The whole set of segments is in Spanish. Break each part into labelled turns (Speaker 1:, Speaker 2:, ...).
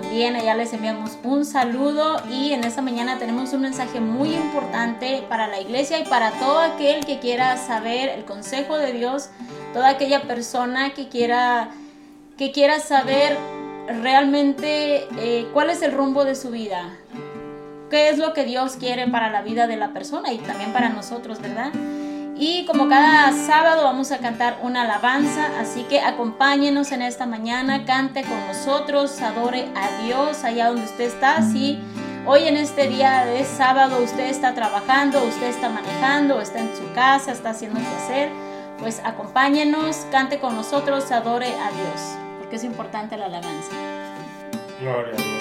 Speaker 1: también allá les enviamos un saludo y en esta mañana tenemos un mensaje muy importante para la iglesia y para todo aquel que quiera saber el consejo de Dios, toda aquella persona que quiera, que quiera saber realmente eh, cuál es el rumbo de su vida, qué es lo que Dios quiere para la vida de la persona y también para nosotros, ¿verdad? Y como cada sábado vamos a cantar una alabanza, así que acompáñenos en esta mañana, cante con nosotros, adore a Dios allá donde usted está. Si hoy en este día de sábado usted está trabajando, usted está manejando, está en su casa, está haciendo qué hacer, pues acompáñenos, cante con nosotros, adore a Dios, porque es importante la alabanza.
Speaker 2: Gloria a Dios.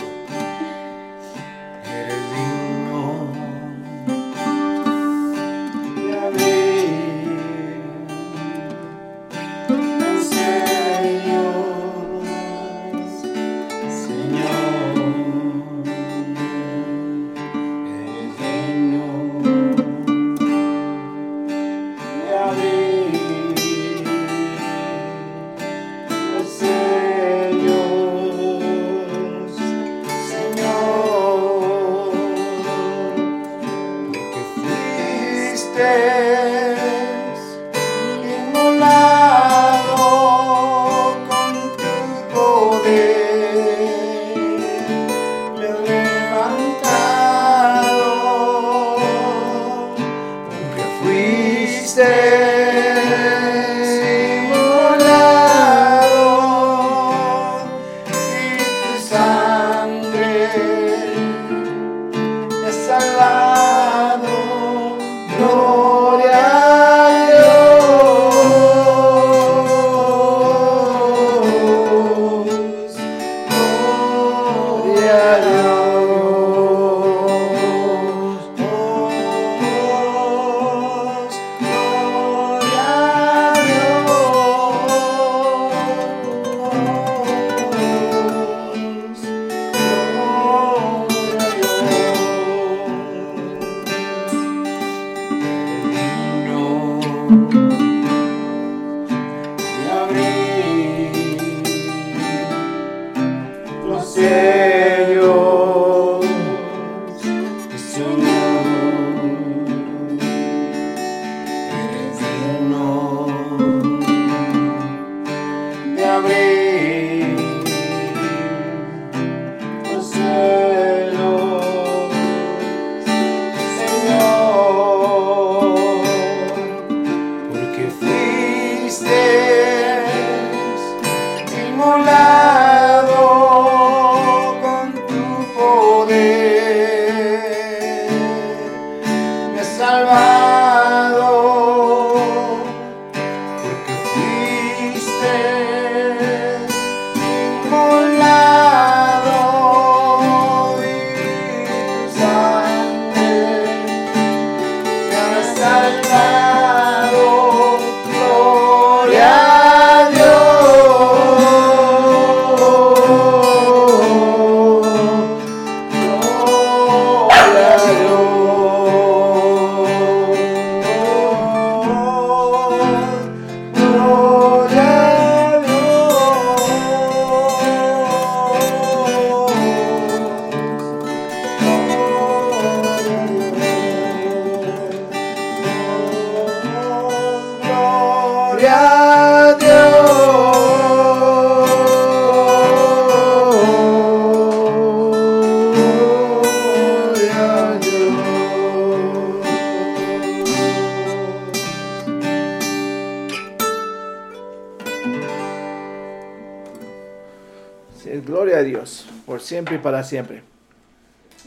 Speaker 3: Para siempre.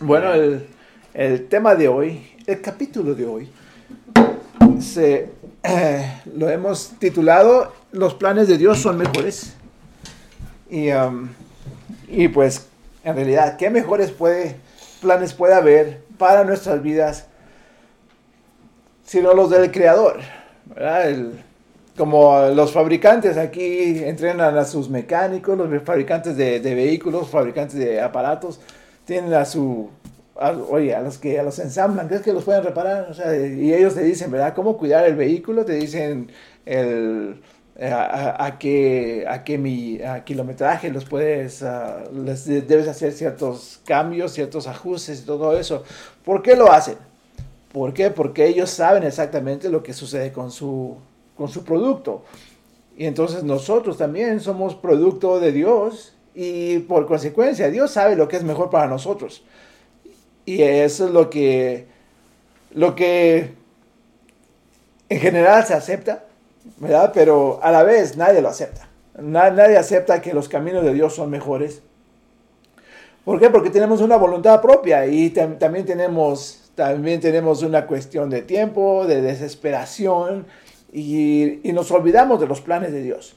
Speaker 3: Bueno, el, el tema de hoy, el capítulo de hoy, se, eh, lo hemos titulado Los planes de Dios son mejores. Y, um, y pues, en realidad, ¿qué mejores puede, planes puede haber para nuestras vidas sino los del Creador? ¿verdad? Como los fabricantes aquí entrenan a sus mecánicos, los fabricantes de, de vehículos, fabricantes de aparatos, tienen a su, oye, a los que a los ensamblan, ¿crees que los pueden reparar? O sea, y ellos te dicen, ¿verdad? ¿Cómo cuidar el vehículo? Te dicen el,
Speaker 2: eh, a, qué, a qué mi a kilometraje los puedes, ah, debes hacer ciertos cambios, ciertos ajustes y todo eso. ¿Por qué lo hacen? ¿Por qué? Porque ellos saben exactamente lo que sucede con su, con su producto. Y entonces nosotros también somos producto de Dios y por consecuencia Dios sabe lo que es mejor para nosotros. Y eso es lo que, lo que en general se acepta, ¿verdad? Pero a la vez nadie lo acepta. Na- nadie acepta que los caminos de Dios son mejores. ¿Por qué? Porque tenemos una voluntad propia y tam- también, tenemos, también tenemos una cuestión de tiempo, de desesperación y, y nos olvidamos de los planes de Dios.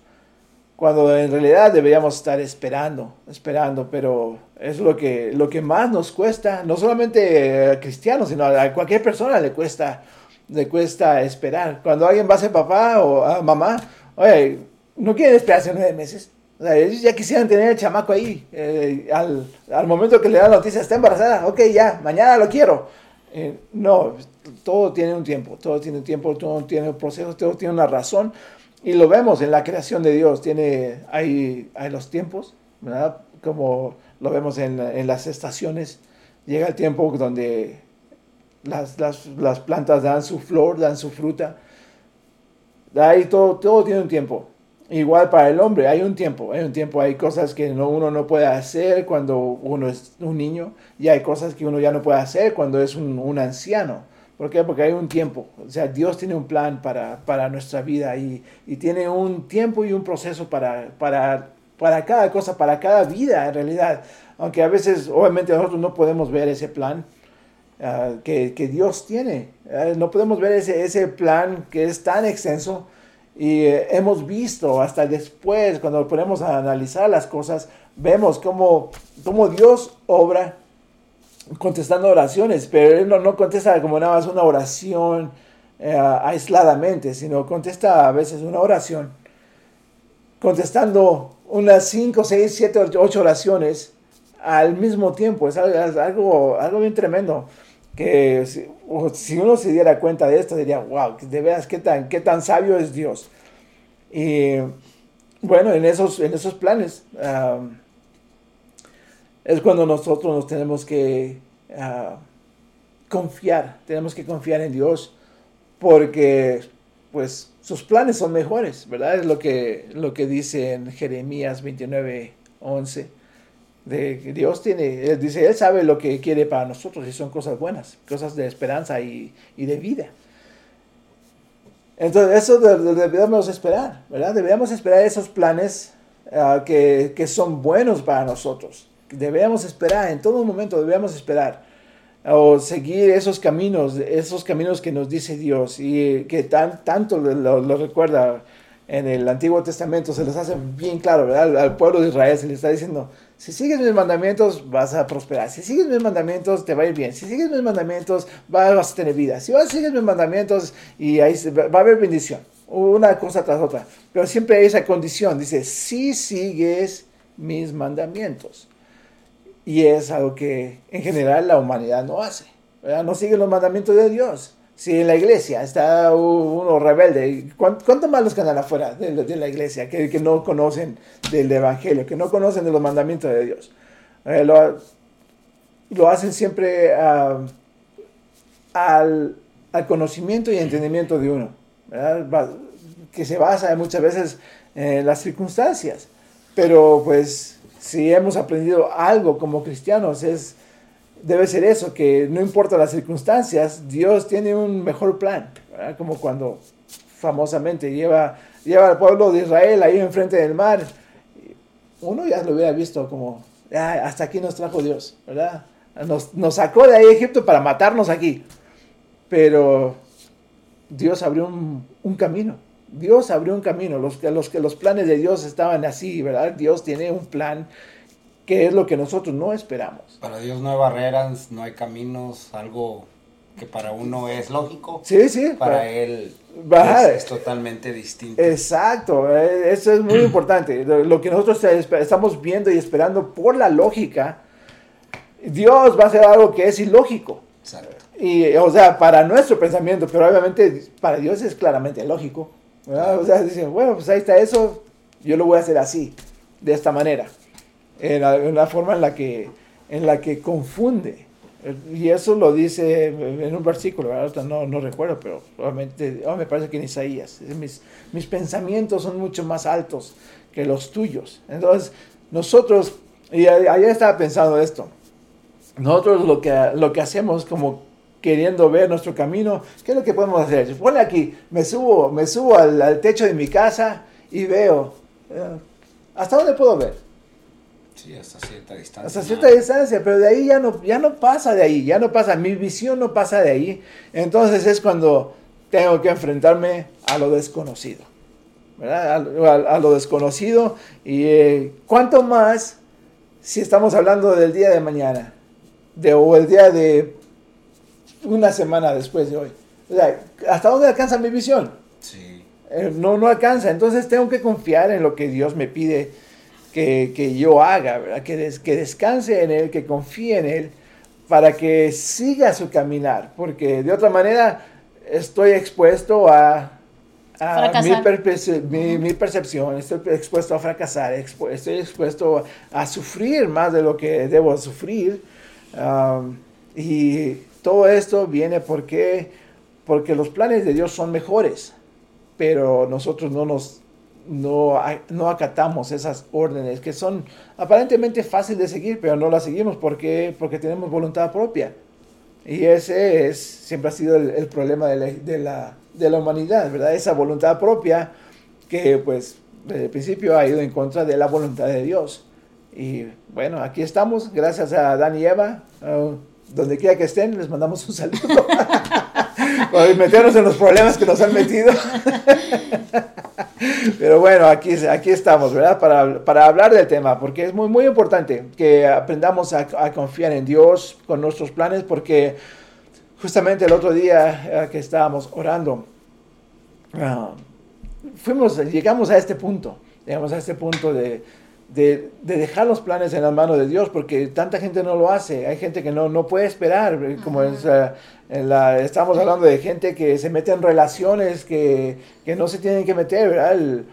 Speaker 2: Cuando en realidad deberíamos estar esperando, esperando, pero es lo que, lo que más nos cuesta, no solamente a cristianos, sino a cualquier persona le cuesta, le cuesta esperar. Cuando alguien va a ser papá o a mamá, oye, no quieren esperarse nueve meses. O sea, ellos ya quisieran tener el chamaco ahí. eh, al, al momento que le dan la noticia, está embarazada, ok, ya, mañana lo quiero. Eh, no, todo tiene un tiempo, todo tiene un tiempo, todo tiene un proceso, todo tiene una razón. Y lo vemos en la creación de Dios, tiene, hay, hay los tiempos, ¿verdad? Como lo vemos en, en las estaciones. Llega el tiempo donde las, las, las plantas dan su flor, dan su fruta. Ahí todo, todo tiene un tiempo. Igual para el hombre, hay un tiempo, hay un tiempo, hay cosas que no, uno no puede hacer cuando uno es un niño y hay cosas que uno ya no puede hacer cuando es un, un anciano. ¿Por qué? Porque hay un tiempo. O sea, Dios tiene un plan para, para nuestra vida y, y tiene un tiempo y un proceso para, para, para cada cosa, para cada vida en realidad. Aunque a veces, obviamente, nosotros no podemos ver ese plan ah, que, que Dios tiene. Ah, no podemos ver ese, ese plan que es tan extenso y eh, hemos visto hasta después, cuando ponemos a analizar las cosas, vemos cómo, cómo Dios obra contestando oraciones, pero Él no, no contesta como nada más una oración eh, aisladamente, sino contesta a veces una oración, contestando unas 5, 6, 7, 8 oraciones al mismo tiempo. Es algo, algo, bien tremendo. Que si, uno se diera cuenta de esto, diría, wow, de veras, qué tan, qué tan sabio es Dios. Y bueno, en esos, en esos planes es cuando nosotros nos tenemos que uh, confiar, tenemos que confiar en Dios, porque pues sus planes son mejores, ¿verdad? Es lo que, lo que dice en Jeremías 29, 11 de que Dios tiene, Él dice, Él sabe lo que quiere para nosotros y son cosas buenas, cosas de esperanza y, y de vida. Entonces, eso de- de- debemos esperar, ¿verdad? Deberíamos esperar esos planes ah, que, que son buenos para nosotros. Debemos esperar, en todo momento debemos esperar. O seguir esos caminos, esos caminos que nos dice Dios y que tan, tanto lo, lo- recuerda en el Antiguo Testamento, se les hace bien claro, ¿verdad? Al, pueblo de Israel se le está diciendo, si sigues mis mandamientos vas a prosperar, si sigues mis mandamientos te va a ir bien, si sigues mis mandamientos vas a tener vida, si vas, sigues mis mandamientos y ahí va a haber bendición, una cosa tras otra. Pero siempre hay esa condición, dice, si sigues mis mandamientos. Y es algo que en general la humanidad no hace, ¿verdad? No sigue los mandamientos de Dios. Si en la iglesia está uno rebelde, ¿cuán- ¿cuánto más los que andan afuera de, de la iglesia que, que no conocen del evangelio, que no conocen de los mandamientos de Dios? Eh, lo, lo hacen siempre ah, al, al conocimiento y entendimiento de uno, ¿verdad? Que se basa muchas veces en las circunstancias. Pero pues si hemos aprendido algo como cristianos es debe ser eso, que no importa las circunstancias, Dios tiene un mejor plan, como cuando famosamente lleva, lleva al pueblo de Israel ahí enfrente del mar. Uno ya lo hubiera visto como, "Ah, hasta aquí nos trajo Dios, ¿verdad? Nos, sacó de ahí Egipto para matarnos aquí. Pero Dios abrió un camino. Dios abrió un camino. Los, que- los, que los planes de Dios estaban así, ¿verdad? Dios tiene un plan que es lo que nosotros no esperamos.
Speaker 3: Para Dios no hay barreras, no hay caminos, algo que para uno es lógico,
Speaker 2: Sí, sí.
Speaker 3: para Él
Speaker 2: Ajá.
Speaker 3: es, es totalmente distinto.
Speaker 2: Exacto, eh, eso es muy importante. Lo que nosotros estamos viendo y esperando por la lógica, Dios va a hacer algo que es ilógico.
Speaker 3: Exacto.
Speaker 2: Y, o sea, para nuestro pensamiento, pero obviamente para Dios es claramente lógico. ¿Verdad? O sea, dicen, bueno, pues ahí está eso, yo lo voy a hacer así, de esta manera. En la, en la forma en la que, en la que confunde. Y eso lo dice en un versículo, ¿verdad? No, no recuerdo, pero probablemente, oh, me parece que en Isaías. Mis, mis pensamientos son mucho más altos que los tuyos. Entonces, nosotros, y ayer estaba pensando esto, nosotros lo que, lo que hacemos como queriendo ver nuestro camino, ¿qué es lo que podemos hacer? Pone aquí, me subo, me subo al, al techo de mi casa y veo, eh, ¿hasta dónde puedo ver?
Speaker 3: Sí, hasta cierta distancia.
Speaker 2: Hasta cierta distancia, pero de ahí ya no, ya no pasa de ahí, ya no pasa, mi visión no pasa de ahí. Entonces es cuando tengo que enfrentarme a lo desconocido, ¿verdad? A, a- a lo desconocido y eh, cuánto más si estamos hablando del día de mañana, de, o el día de una semana después de hoy. O sea, ¿hasta dónde alcanza mi visión?
Speaker 3: Sí.
Speaker 2: Eh, no, no alcanza. Entonces tengo que confiar en lo que Dios me pide que, que yo haga, ¿verdad? Que, des- que descanse en Él, que confíe en Él, para que siga su caminar. Porque de otra manera estoy expuesto a, a mi, mi- mi percepción, estoy expuesto a fracasar, expu- estoy expuesto a sufrir más de lo que debo sufrir. Um, y todo esto viene porque, porque los planes de Dios son mejores pero nosotros no nos no, no acatamos esas órdenes que son aparentemente fáciles de seguir, pero no las seguimos porque, porque tenemos voluntad propia. Y ese es, siempre ha sido el, problema de la, de, la, de la humanidad, ¿verdad? Esa voluntad propia que pues desde el principio ha ido en contra de la voluntad de Dios. Y bueno, aquí estamos, gracias a Dan y Eva, donde quiera que estén, les mandamos un saludo. Por meternos en los problemas que nos han metido. Pero bueno, aquí, aquí estamos, ¿verdad? Para, para hablar del tema, porque es muy, muy importante que aprendamos a, confiar en Dios con nuestros planes, porque justamente el otro día eh, que estábamos orando, ah, fuimos, llegamos a este punto, llegamos a este punto de, de, de dejar los planes en las manos de Dios, porque tanta gente no lo hace, hay gente que no, no puede esperar, eh, como es, eh, en la, estamos hablando de gente que se mete en relaciones que, que no se tienen que meter, ¿verdad? El,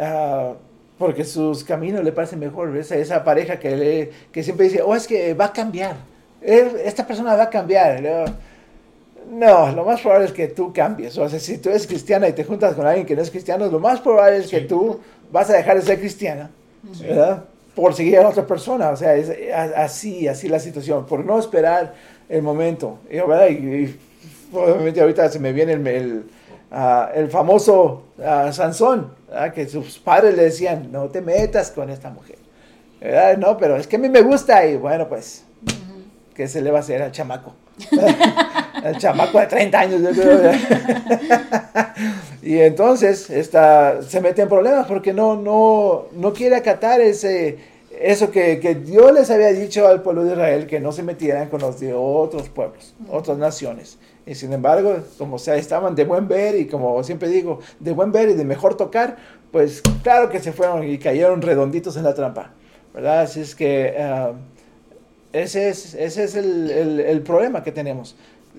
Speaker 2: ah, porque sus caminos le parecen mejor, esa, esa pareja que, le, que siempre dice, oh, es que va a cambiar, esta persona va a cambiar, ¿no? No, lo más probable es que tú cambies. O sea, si tú eres cristiana y te juntas con alguien que no es cristiano, lo más probable es que
Speaker 3: Sí.
Speaker 2: tú vas a dejar de ser cristiana, ¿verdad? Por seguir a la otra persona. O sea, es así, así la situación. Por no esperar el momento. Y, ¿verdad? Y- y obviamente ahorita se me viene el, el, ah, el famoso ah, Sansón, ¿verdad? que sus padres le decían, no te metas con esta mujer. ¿verdad? No, pero es que a mí me gusta y bueno, pues, ¿qué se le va a hacer al chamaco? El chamaco de 30 años, y entonces está, se mete en problemas porque no, no, no quiere acatar ese, eso que, que Dios les había dicho al pueblo de Israel, que no se metieran con los de otros pueblos, otras naciones. Y sin embargo, como sea, estaban de buen ver y como siempre digo, de buen ver y de mejor tocar, pues claro que se fueron y cayeron redonditos en la trampa. ¿Verdad? Así es que... ah, ese es, ese es el, el- el problema que tenemos,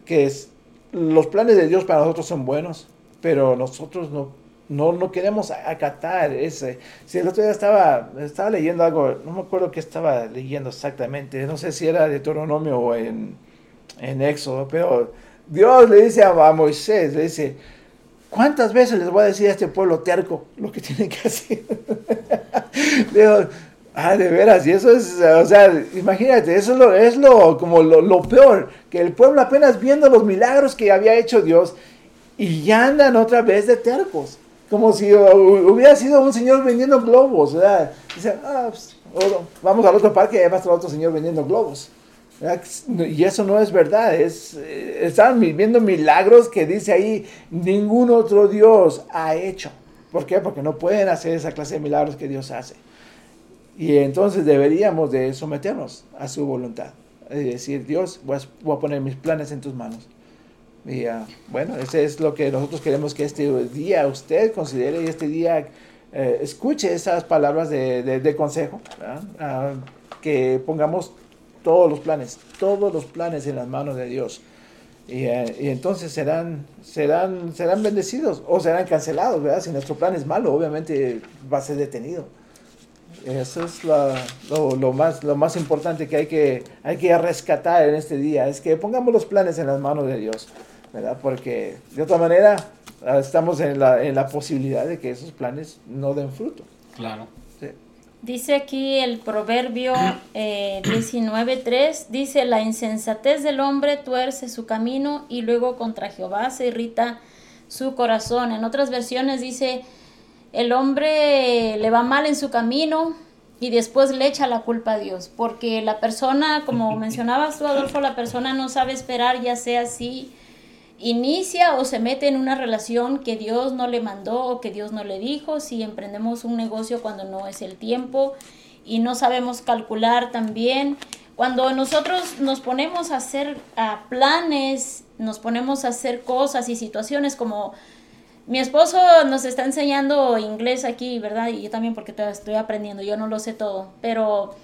Speaker 2: que es, los planes de Dios para nosotros son buenos, pero nosotros no, no, no queremos acatar ese. Si el otro día estaba, estaba leyendo algo, no me acuerdo qué estaba leyendo exactamente, no sé si era de Deuteronomio o en, en Éxodo, pero Dios le dice a, a Moisés, le dice, ¿cuántas veces les voy a decir a este pueblo terco lo que tienen que hacer? Digo, ah, de veras, y eso es, o sea, imagínate, eso es lo, es lo como lo, lo peor, que el pueblo apenas viendo los milagros que había hecho Dios y ya andan otra vez de tercos, como si hu- hubiera sido un señor vendiendo globos, ¿verdad? Dicen, ah, pues, vamos al otro parque y va a estar otro señor vendiendo globos. Y eso no es verdad, es, eh, están viviendo milagros que dice ahí, ningún otro Dios ha hecho. ¿Por qué? Porque no pueden hacer esa clase de milagros que Dios hace. Y entonces deberíamos de someternos a su voluntad. Y decir, Dios, voy a, poner mis planes en tus manos. Y ah, bueno, ese es lo que nosotros queremos que este día usted considere y este día eh, escuche esas palabras de, de- consejo. Ah, que pongamos todos los planes, todos los planes en las manos de Dios. Y, eh, y entonces serán, serán, serán bendecidos o serán cancelados, ¿verdad? Si nuestro plan es malo, obviamente va a ser detenido. Eso es la- lo, lo más, lo más importante que hay, que hay que rescatar en este día, es que pongamos los planes en las manos de Dios, ¿verdad? Porque de otra manera ah, estamos en la, en la posibilidad de que esos planes no den fruto.
Speaker 3: Claro.
Speaker 2: Sí.
Speaker 1: Dice aquí el proverbio eh, 19.3, dice, la insensatez del hombre tuerce su camino y luego contra Jehová se irrita su corazón. En otras versiones dice, el hombre le va mal en su camino y después le echa la culpa a Dios, porque la persona, como mencionabas tú, Adolfo, la persona no sabe esperar, ya sea si inicia o se mete en una relación que Dios no le mandó o que Dios no le dijo, si emprendemos un negocio cuando no es el tiempo y no sabemos calcular también. Cuando nosotros nos ponemos a hacer planes, nos ponemos a hacer cosas y situaciones como mi esposo nos está enseñando inglés aquí, ¿verdad? Y yo también porque estoy aprendiendo, yo no lo sé todo, pero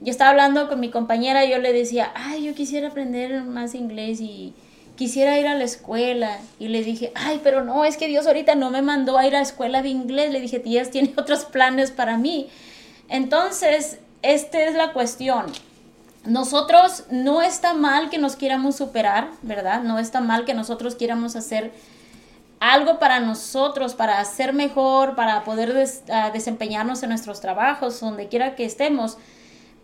Speaker 1: yo estaba hablando con mi compañera y yo le decía, ay, yo quisiera aprender más inglés y quisiera ir a la escuela. Y le dije, ay, pero no, es que Dios ahorita no me mandó a ir a la escuela de inglés. Le dije, Dios tiene otros planes para mí. Entonces, esta es la cuestión. Nosotros no está mal que nos quieramos superar, ¿verdad? No está mal que nosotros quieramos hacer algo para nosotros, para ser mejor, para poder des- ah, desempeñarnos en nuestros trabajos, donde quiera que estemos.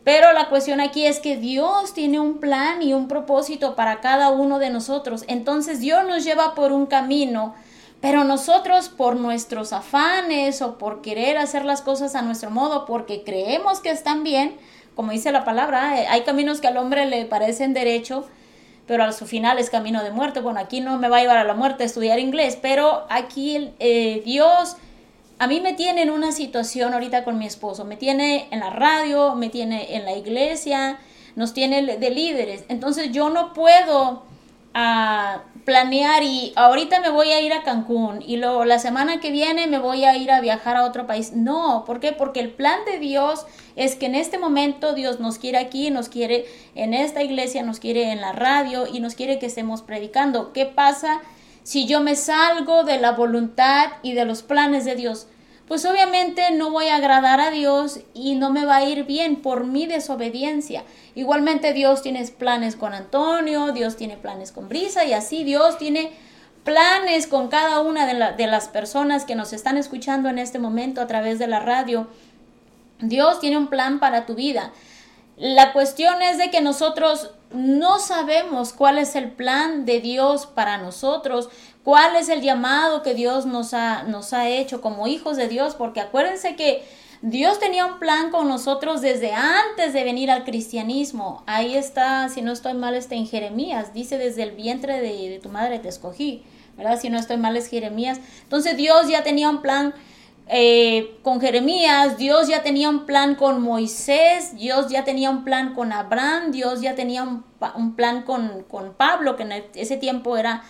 Speaker 1: Pero la cuestión aquí es que Dios tiene un plan y un propósito para cada uno de nosotros. Entonces Dios nos lleva por un camino, pero nosotros por nuestros afanes o por querer hacer las cosas a nuestro modo, porque creemos que están bien, como dice la palabra, eh, hay caminos que al hombre le parecen derecho, pero a su final es camino de muerte. Bueno, aquí no me va a llevar a la muerte estudiar inglés, pero aquí eh, Dios a mí me tiene en una situación ahorita con mi esposo, me tiene en la radio, me tiene en la iglesia, nos tiene de líderes. Entonces yo no puedo ah, planear y ahorita me voy a ir a Cancún y luego la semana que viene me voy a ir a viajar a otro país. No, ¿por qué? Porque el plan de Dios es que en este momento Dios nos quiere aquí, nos quiere en esta iglesia, nos quiere en la radio y nos quiere que estemos predicando. ¿Qué pasa? si yo me salgo de la voluntad y de los planes de Dios, pues obviamente no voy a agradar a Dios y no me va a ir bien por mi desobediencia. Igualmente Dios tiene planes con Antonio, Dios tiene planes con Brisa y así Dios tiene planes con cada una de, de las personas que nos están escuchando en este momento a través de la radio. Dios tiene un plan para tu vida. La cuestión es de que nosotros no sabemos cuál es el plan de Dios para nosotros, cuál es el llamado que Dios nos ha, nos ha hecho como hijos de Dios, porque acuérdense que Dios tenía un plan con nosotros desde antes de venir al cristianismo. Ahí está, si no estoy mal, está en Jeremías, dice desde el vientre de, tu madre te escogí, ¿verdad? Si no estoy mal es Jeremías. Entonces Dios ya tenía un plan eh, con Jeremías, Dios ya tenía un plan con Moisés, Dios ya tenía un plan con Abraham, Dios ya tenía un, plan con, con Pablo, que en el- ese tiempo era,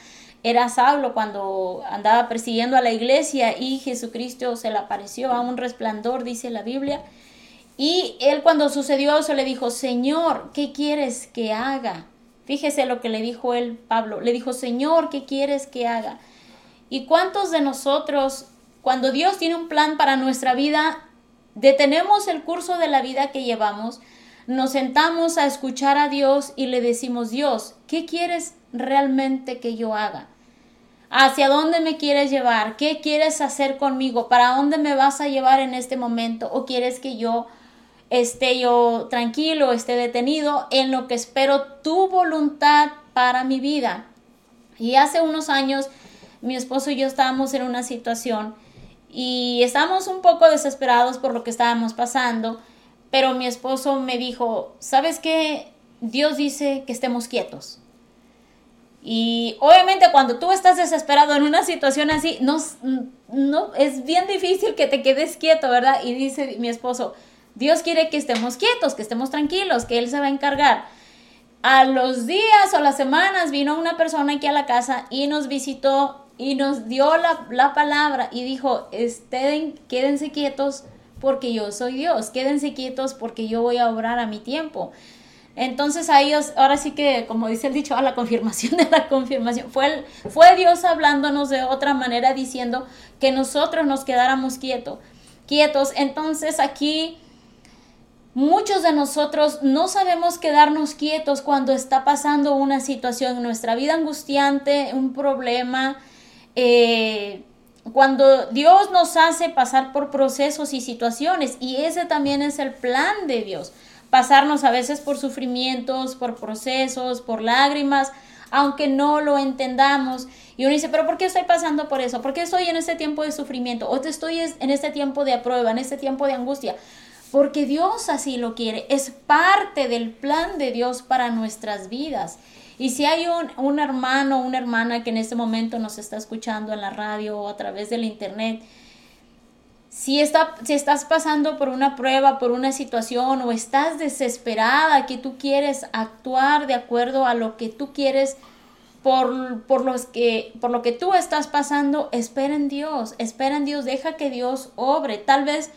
Speaker 1: era Saulo cuando andaba persiguiendo a la iglesia y Jesucristo se le apareció a un resplandor, dice la Biblia. Y él cuando sucedió eso le dijo, Señor, ¿qué quieres que haga? Fíjese lo que le dijo él, Pablo. Le dijo, Señor, ¿qué quieres que haga? ¿Y cuántos de nosotros, cuando Dios tiene un plan para nuestra vida, detenemos el curso de la vida que llevamos, nos sentamos a escuchar a Dios y le decimos, Dios, ¿qué quieres realmente que yo haga? ¿Hacia dónde me quieres llevar? ¿Qué quieres hacer conmigo? ¿Para dónde me vas a llevar en este momento? ¿O quieres que yo esté yo tranquilo, esté detenido en lo que espero tu voluntad para mi vida? Y hace unos años mi esposo y yo estábamos en una situación y estábamos un poco desesperados por lo que estábamos pasando, pero mi esposo me dijo, ¿sabes qué? Dios dice que estemos quietos. Y obviamente cuando tú estás desesperado en una situación así, no, no, es bien difícil que te quedes quieto, ¿verdad? Y dice mi esposo, Dios quiere que estemos quietos, que estemos tranquilos, que Él se va a encargar. A los días o las semanas vino una persona aquí a la casa y nos visitó y nos dio la, la palabra y dijo, estén, quédense quietos porque yo soy Dios, quédense quietos porque yo voy a obrar a mi tiempo. Entonces a ellos, ahora sí que, como dice el dicho, a la confirmación de la confirmación, fue, el- fue Dios hablándonos de otra manera, diciendo que nosotros nos quedáramos quietos, quietos. Entonces aquí muchos de nosotros no sabemos quedarnos quietos cuando está pasando una situación en nuestra vida angustiante, un problema. Eh, cuando Dios nos hace pasar por procesos y situaciones, y ese también es el plan de Dios, pasarnos a veces por sufrimientos, por procesos, por lágrimas, aunque no lo entendamos. Y uno dice, pero ¿por qué estoy pasando por eso? ¿Por qué estoy en este tiempo de sufrimiento? ¿O te estoy es- en este tiempo de prueba, en este tiempo de angustia? Porque Dios así lo quiere. Es parte del plan de Dios para nuestras vidas. Y si hay un, un hermano o una hermana que en este momento nos está escuchando en la radio o a través del internet, si, está, si estás pasando por una prueba, por una situación o estás desesperada, que tú quieres actuar de acuerdo a lo que tú quieres por, por, los que, por lo que tú estás pasando, espera en Dios, espera en Dios, deja que Dios obre. Tal vez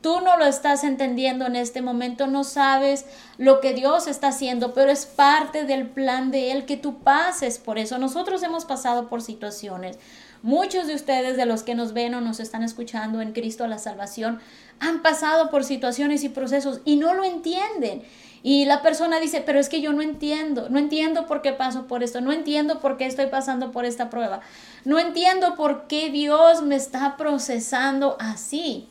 Speaker 1: tú no lo estás entendiendo en este momento, no sabes lo que Dios está haciendo, pero es parte del plan de Él que tú pases por eso. Nosotros hemos pasado por situaciones. Muchos de ustedes, de los que nos ven o nos están escuchando en Cristo a la salvación, han pasado por situaciones y procesos y no lo entienden. Y la persona dice, pero es que yo no entiendo, no entiendo por qué paso por esto, no entiendo por qué estoy pasando por esta prueba, no entiendo por qué Dios me está procesando así.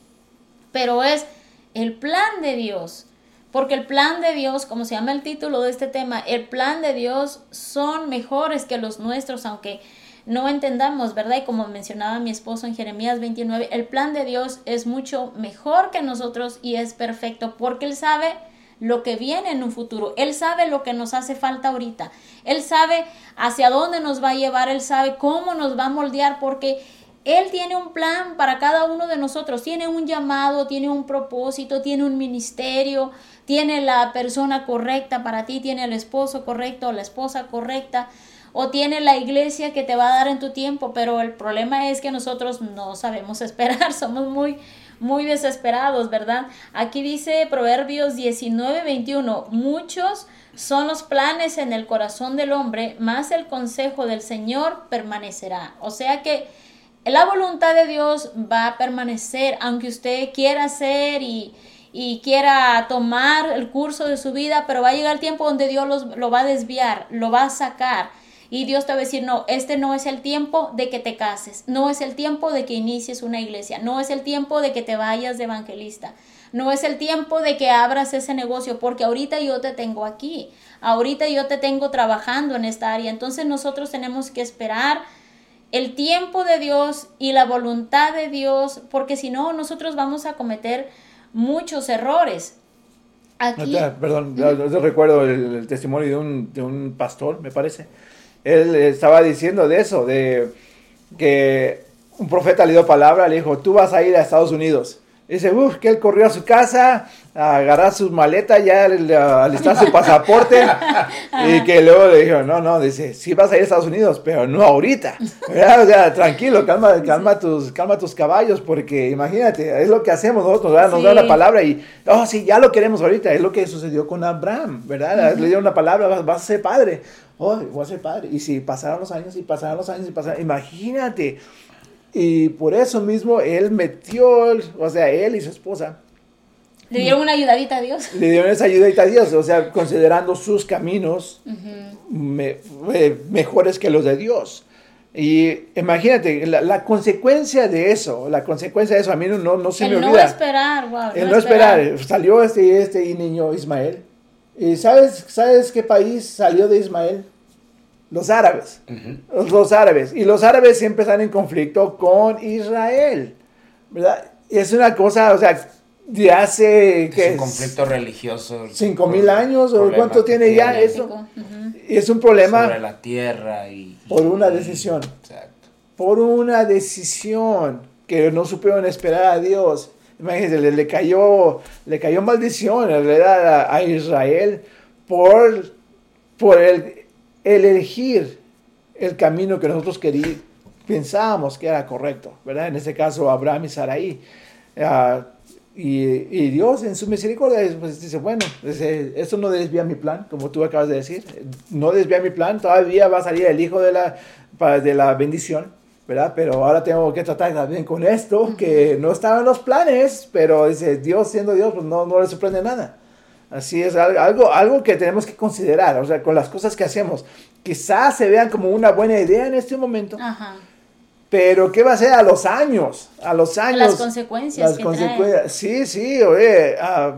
Speaker 1: Pero es el plan de Dios, porque el plan de Dios, como se llama el título de este tema, el plan de Dios son mejores que los nuestros, aunque no entendamos, ¿verdad? Y como mencionaba mi esposo en Jeremías 29, el plan de Dios es mucho mejor que nosotros y es perfecto, porque Él sabe lo que viene en un futuro. Él sabe lo que nos hace falta ahorita. Él sabe hacia dónde nos va a llevar. Él sabe cómo nos va a moldear porque Él tiene un plan para cada uno de nosotros. Tiene un llamado, tiene un propósito, tiene un ministerio, tiene la persona correcta para ti, tiene el esposo correcto, la esposa correcta o tiene la iglesia que te va a dar en tu tiempo, pero el problema es que nosotros no sabemos esperar, somos muy muy desesperados, ¿verdad? Aquí dice Proverbios 19, 21, muchos son los planes en el corazón del hombre, más el consejo del Señor permanecerá. O sea que la voluntad de Dios va a permanecer, aunque usted quiera hacer y, y quiera tomar el curso de su vida, pero va a llegar el tiempo donde Dios los- lo va a desviar, lo va a sacar. Y Dios te va a decir, no, este no es el tiempo de que te cases, no es el tiempo de que inicies una iglesia, no es el tiempo de que te vayas de evangelista, no es el tiempo de que abras ese negocio, porque ahorita yo te tengo aquí, ahorita yo te tengo trabajando en esta área. Entonces nosotros tenemos que esperar el tiempo de Dios y la voluntad de Dios, porque si no, nosotros vamos a cometer muchos errores. Aquí,
Speaker 2: Nota, Perdón, yo recuerdo el, el testimonio de un, de un pastor, me parece. Él estaba diciendo de eso, de que un profeta le dio palabra, le dijo, tú vas a ir a Estados Unidos. Dice, uff, que él corrió a su casa, a agarrar sus maletas, ya le- alistar su pasaporte. y que luego le dijo, no, no, dice, sí vas a ir a Estados Unidos, pero no ahorita. ¿verdad? O sea, tranquilo, calma, calma, tus, calma tus caballos, porque imagínate, es lo que hacemos nosotros, ¿verdad? Nos
Speaker 1: Sí.
Speaker 2: da la palabra y, oh, sí, ya lo queremos ahorita. Es lo que sucedió con Abraham, ¿verdad? Le dieron una palabra, vas, vas a ser padre. Oh, voy a ser padre. Y si pasaron los años y pasaron los años y pasaron, imagínate. Y por eso mismo él metió, o sea, él y su esposa
Speaker 1: le dieron una ayudadita a Dios.
Speaker 2: le dieron esa ayudita a Dios, o sea, considerando sus caminos me- eh, mejores que los de Dios. Y imagínate, la, la consecuencia de eso, la consecuencia de eso a mí no, no, no se me
Speaker 1: El no
Speaker 2: olvida.
Speaker 1: esperar, wow.
Speaker 2: El no esperar. Salió este, este niño Ismael. ¿Y sabes, sabes qué país salió de Ismael? Los árabes. Los, los árabes. Y los árabes siempre están en conflicto con Israel. ¿Verdad? Y es una cosa, o sea, de hace...
Speaker 3: Es
Speaker 2: ¿qué
Speaker 3: un conflicto religioso.
Speaker 2: ¿Cinco mil años o cuánto
Speaker 3: que
Speaker 2: tiene ya
Speaker 3: tiene
Speaker 2: eso?
Speaker 1: Ujú.
Speaker 2: Y es un
Speaker 3: Sobre
Speaker 2: problema
Speaker 3: la tierra y...
Speaker 2: por una
Speaker 3: y-
Speaker 2: decisión.
Speaker 3: Exacto.
Speaker 2: por una decisión que no supieron esperar a Dios. Imagínense, le, le cayó, le cayó maldición en realidad a, a Israel por, por el, el elegir el camino que nosotros querí- pensábamos que era correcto, ¿verdad? En este caso, Abraham y Sarai. Ah, Y, y Dios en su misericordia pues, dice, bueno, esto no desvía mi plan, como tú acabas de decir, no desvía mi plan, todavía va a salir el hijo de la, de la bendición, ¿verdad? Pero ahora tengo que tratar también con esto, que no estaba en los planes, pero dice, Dios siendo Dios, pues no, no le sorprende nada. Así es, al- algo, algo que tenemos que considerar, o sea, con las cosas que hacemos. Quizás se vean como una buena idea en este momento,
Speaker 1: Ajá.
Speaker 2: pero ¿qué va a ser a los años? A los años.
Speaker 1: Las consecuencias
Speaker 2: Las
Speaker 1: que
Speaker 2: consecuencias. Sí, sí, oye. ah,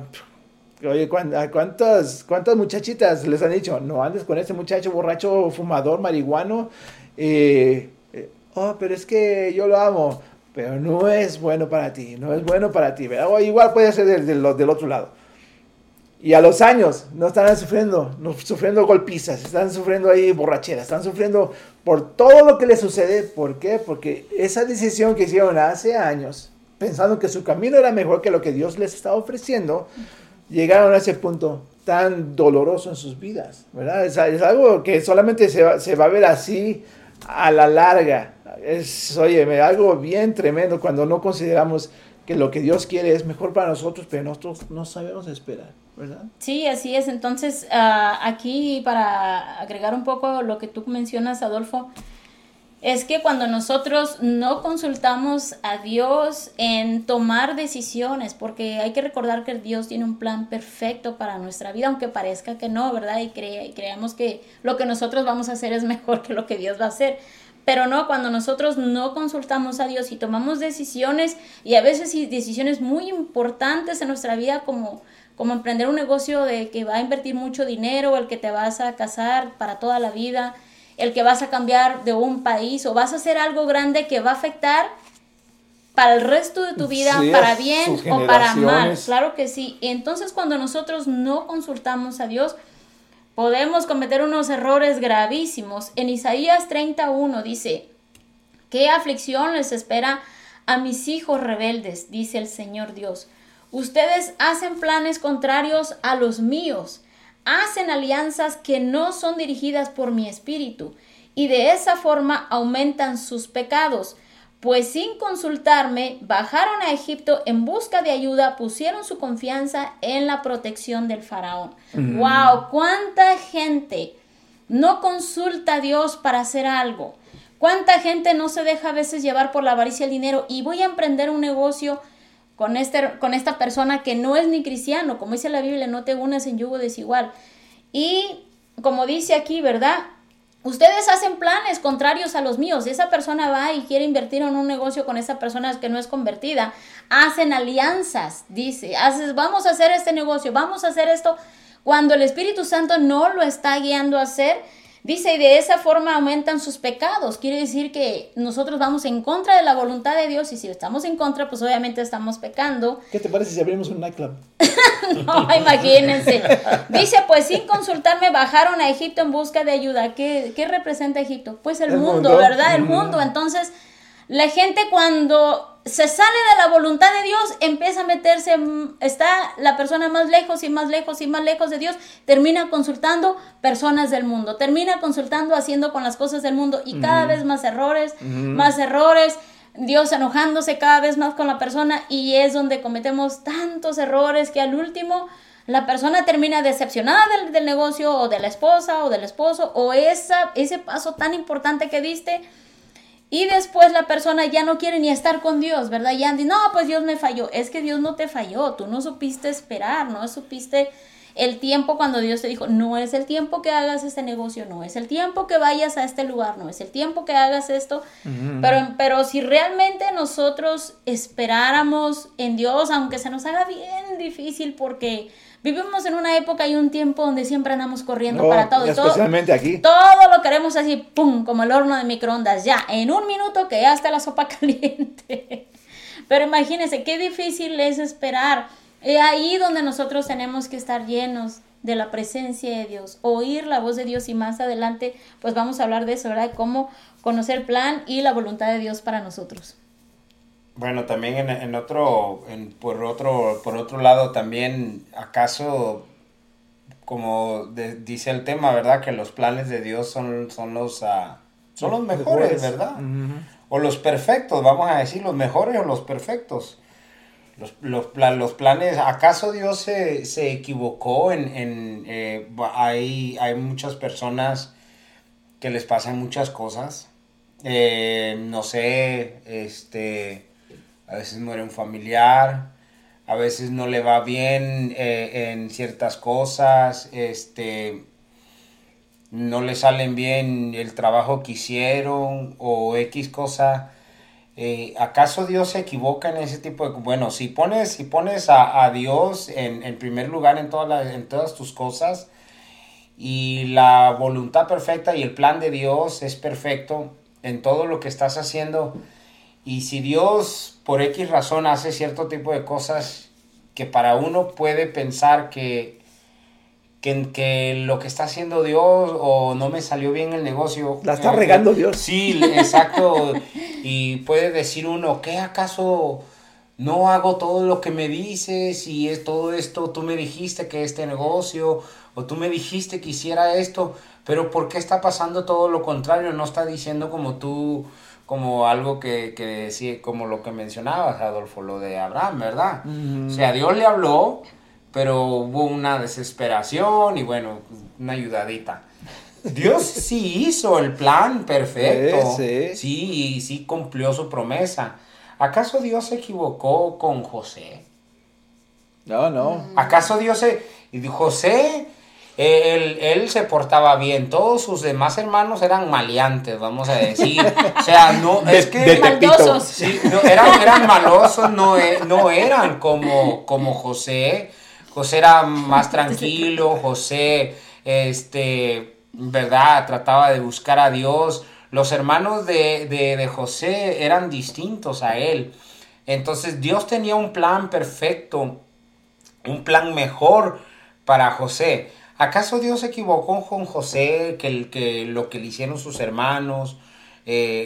Speaker 2: oye, ¿cuán- a ¿cuántas, ¿cuántas muchachitas les han dicho? No andes con ese muchacho borracho, fumador, marihuano. eh, eh, oh, pero es que yo lo amo. Pero no es bueno para ti, no es bueno para ti. ¿verdad? O igual puede ser del, del- del otro lado. Y a los años no están sufriendo, no, sufriendo golpizas, están sufriendo ahí borracheras, están sufriendo por todo lo que les sucede. ¿Por qué? Porque esa decisión que hicieron hace años, pensando que su camino era mejor que lo que Dios les estaba ofreciendo, llegaron a ese punto tan doloroso en sus vidas, ¿verdad? Es, algo que solamente se va a ver así a la larga. Es, oye, algo bien tremendo cuando no consideramos que lo que Dios quiere es mejor para nosotros, pero nosotros no sabemos esperar, ¿verdad?
Speaker 1: Sí, así es. Entonces, ah, aquí para agregar un poco lo que tú mencionas, Adolfo, es que cuando nosotros no consultamos a Dios en tomar decisiones, porque hay que recordar que Dios tiene un plan perfecto para nuestra vida, aunque parezca que no, ¿verdad? Y, cre- que lo que nosotros vamos a hacer es mejor que lo que Dios va a hacer. Pero no, cuando nosotros no consultamos a Dios y tomamos decisiones, y a veces decisiones muy importantes en nuestra vida, como, como emprender un negocio de que va a invertir mucho dinero, el que te vas a casar para toda la vida, el que vas a cambiar de un país o vas a hacer algo grande que va a afectar para el resto de tu vida,
Speaker 2: Sí,
Speaker 1: para bien o para mal. Claro que sí. Y entonces cuando nosotros no consultamos a Dios, podemos cometer unos errores gravísimos. En Isaías 31 dice, ¿qué aflicción les espera a mis hijos rebeldes? Dice el Señor Dios. Ustedes hacen planes contrarios a los míos, hacen alianzas que no son dirigidas por mi espíritu, y de esa forma aumentan sus pecados. Pues sin consultarme, bajaron a Egipto en busca de ayuda, pusieron su confianza en la protección del faraón. ¡Wow! ¿Cuánta gente no consulta a Dios para hacer algo? ¿Cuánta gente no se deja a veces llevar por la avaricia del dinero y voy a emprender un negocio con, este, con esta persona que no es ni cristiano? Como dice la Biblia, no te unas en yugo desigual. Y como dice aquí, ¿verdad? Ustedes hacen planes contrarios a los míos. Esa persona va y quiere invertir en un negocio con esa persona que no es convertida. Hacen alianzas, dice. Haces, vamos a hacer este negocio, vamos a hacer esto. Cuando el Espíritu Santo no lo está guiando a hacer, dice, y de esa forma aumentan sus pecados. Quiere decir que nosotros vamos en contra de la voluntad de Dios y si estamos en contra, pues obviamente estamos pecando.
Speaker 2: ¿Qué te parece si abrimos un nightclub?
Speaker 1: No, imagínense. Dice, pues sin consultarme bajaron a Egipto en busca de ayuda. ¿Qué, qué representa Egipto? Pues el,
Speaker 2: El
Speaker 1: mundo,
Speaker 2: mundo.
Speaker 1: ¿verdad? El
Speaker 2: Ujú.
Speaker 1: mundo. Entonces, la gente cuando se sale de la voluntad de Dios, empieza a meterse, mm, está la persona más lejos y más lejos y más lejos de Dios, termina consultando personas del mundo, termina consultando, haciendo con las cosas del mundo y cada vez más errores, más errores. Dios enojándose cada vez más con la persona y es donde cometemos tantos errores que al último la persona termina decepcionada del, del negocio o de la esposa o del esposo o esa, ese paso tan importante que diste y después la persona ya no quiere ni estar con Dios, ¿verdad? Ya dice, no, pues Dios me falló. Es que Dios no te falló, tú no supiste esperar, no supiste el tiempo cuando Dios te dijo, no es el tiempo que hagas este negocio, no es el tiempo que vayas a este lugar, no es el tiempo que hagas esto. pero, pero si realmente nosotros esperáramos en Dios, aunque se nos haga bien difícil porque vivimos en una época y un tiempo donde siempre andamos corriendo
Speaker 2: No,
Speaker 1: para todo. y todo
Speaker 2: especialmente aquí.
Speaker 1: todo lo queremos así, pum, como el horno de microondas, ya, en un minuto que ya está la sopa caliente. Pero imagínense, qué difícil es esperar. Es ahí donde nosotros tenemos que estar llenos de la presencia de Dios, oír la voz de Dios y más adelante pues vamos a hablar de eso, ¿verdad? Cómo conocer el plan y la voluntad de Dios para nosotros.
Speaker 3: Bueno, también en, en otro, en- por otro, por otro lado también, acaso, como de- dice el tema, ¿verdad? Que los planes de Dios son, son los, ah, son los mejores, ¿verdad? O los perfectos, vamos a decir, los mejores o los perfectos. Los, los, los planes, ¿acaso Dios se, se equivocó en, en eh, hay, hay muchas personas que les pasan muchas cosas? Eh, no sé, este, a veces muere un familiar, a veces no le va bien eh, en ciertas cosas, este, no le salen bien el trabajo que hicieron o X cosa. Eh, ¿Acaso Dios se equivoca en ese tipo de... Bueno, si pones, si pones a, a Dios en, en primer lugar en, todas las- en todas tus cosas y la voluntad perfecta y el plan de Dios es perfecto en todo lo que estás haciendo y si Dios por X razón hace cierto tipo de cosas que para uno puede pensar que, que, que lo que está haciendo Dios o no me salió bien el negocio.
Speaker 2: La está
Speaker 3: eh,
Speaker 2: regando Dios.
Speaker 3: Sí, exacto. y puede decir uno, ¿qué acaso no hago todo lo que me dices y es todo esto, tú me dijiste que este negocio o tú me dijiste que hiciera esto, pero ¿por qué está pasando todo lo contrario? No está diciendo como tú, como algo que, que decía, como lo que mencionabas, Adolfo, lo de Abraham, ¿verdad? O sea, Dios le habló, pero hubo una desesperación y bueno, una ayudadita. Dios sí hizo el plan perfecto.
Speaker 2: Sí, sí.
Speaker 3: Sí, y sí cumplió su promesa. ¿Acaso Dios se equivocó con José?
Speaker 2: No, no.
Speaker 3: ¿Acaso Dios se... José, eh, él, él se portaba bien, todos sus demás hermanos eran maleantes, vamos a decir. O sea, no, es que...
Speaker 2: de.
Speaker 1: Maldosos.
Speaker 3: Sí, no, eran, eran malosos, no, e- no eran como, como José. José era más tranquilo, José, este, ¿verdad? Trataba de buscar a Dios. Los hermanos de, de, de José eran distintos a él. Entonces Dios tenía un plan perfecto, un plan mejor para José. ¿Acaso Dios se equivocó con José, que, el- que lo que le hicieron sus hermanos, eh,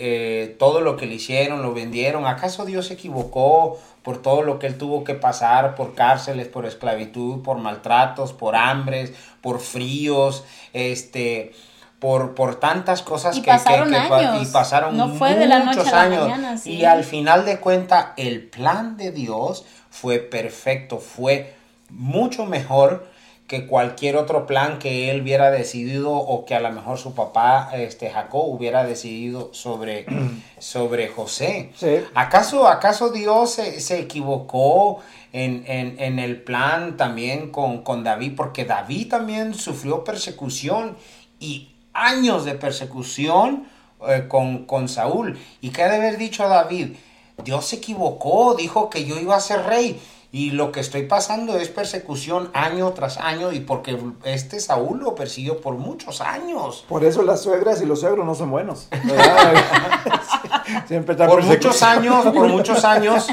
Speaker 3: eh, todo lo que le hicieron, lo vendieron? ¿Acaso Dios se equivocó por todo lo que él tuvo que pasar, por cárceles, por esclavitud, por maltratos, por hambres, por fríos, este, por, por tantas cosas
Speaker 1: Y
Speaker 3: que,
Speaker 1: pasaron
Speaker 3: que
Speaker 1: años.
Speaker 3: y pasaron
Speaker 1: No fue de la noche
Speaker 3: muchos
Speaker 1: a la
Speaker 3: años.
Speaker 1: mañana, sí.
Speaker 3: Y al final de cuenta, el plan de Dios fue perfecto, fue mucho mejor que cualquier otro plan que él hubiera decidido o que a lo mejor su papá, este Jacob, hubiera decidido sobre, sobre José.
Speaker 2: Sí.
Speaker 3: ¿Acaso, acaso Dios se, se equivocó en, en- en el plan también con, con David? Porque David también sufrió persecución y años de persecución eh, con, con Saúl. ¿Y qué ha de haber dicho a David? Dios se equivocó, dijo que yo iba a ser rey. Y lo que estoy pasando es persecución año tras año y porque este Saúl lo persiguió por muchos años.
Speaker 2: Por eso las suegras y los suegros no son buenos. Siempre están
Speaker 3: por muchos años, por muchos años,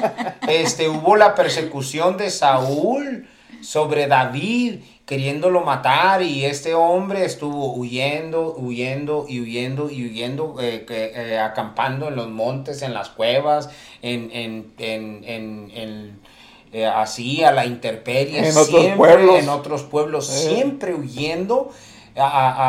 Speaker 3: este, hubo la persecución de Saúl sobre David, queriéndolo matar, y este hombre estuvo huyendo, huyendo y huyendo y huyendo, eh, eh, acampando en los montes, en las cuevas, en, en, en, en- en, eh, así a la intemperie,
Speaker 2: En otros
Speaker 3: siempre
Speaker 2: pueblos.
Speaker 3: en otros pueblos,
Speaker 2: Eh.
Speaker 3: siempre huyendo, a-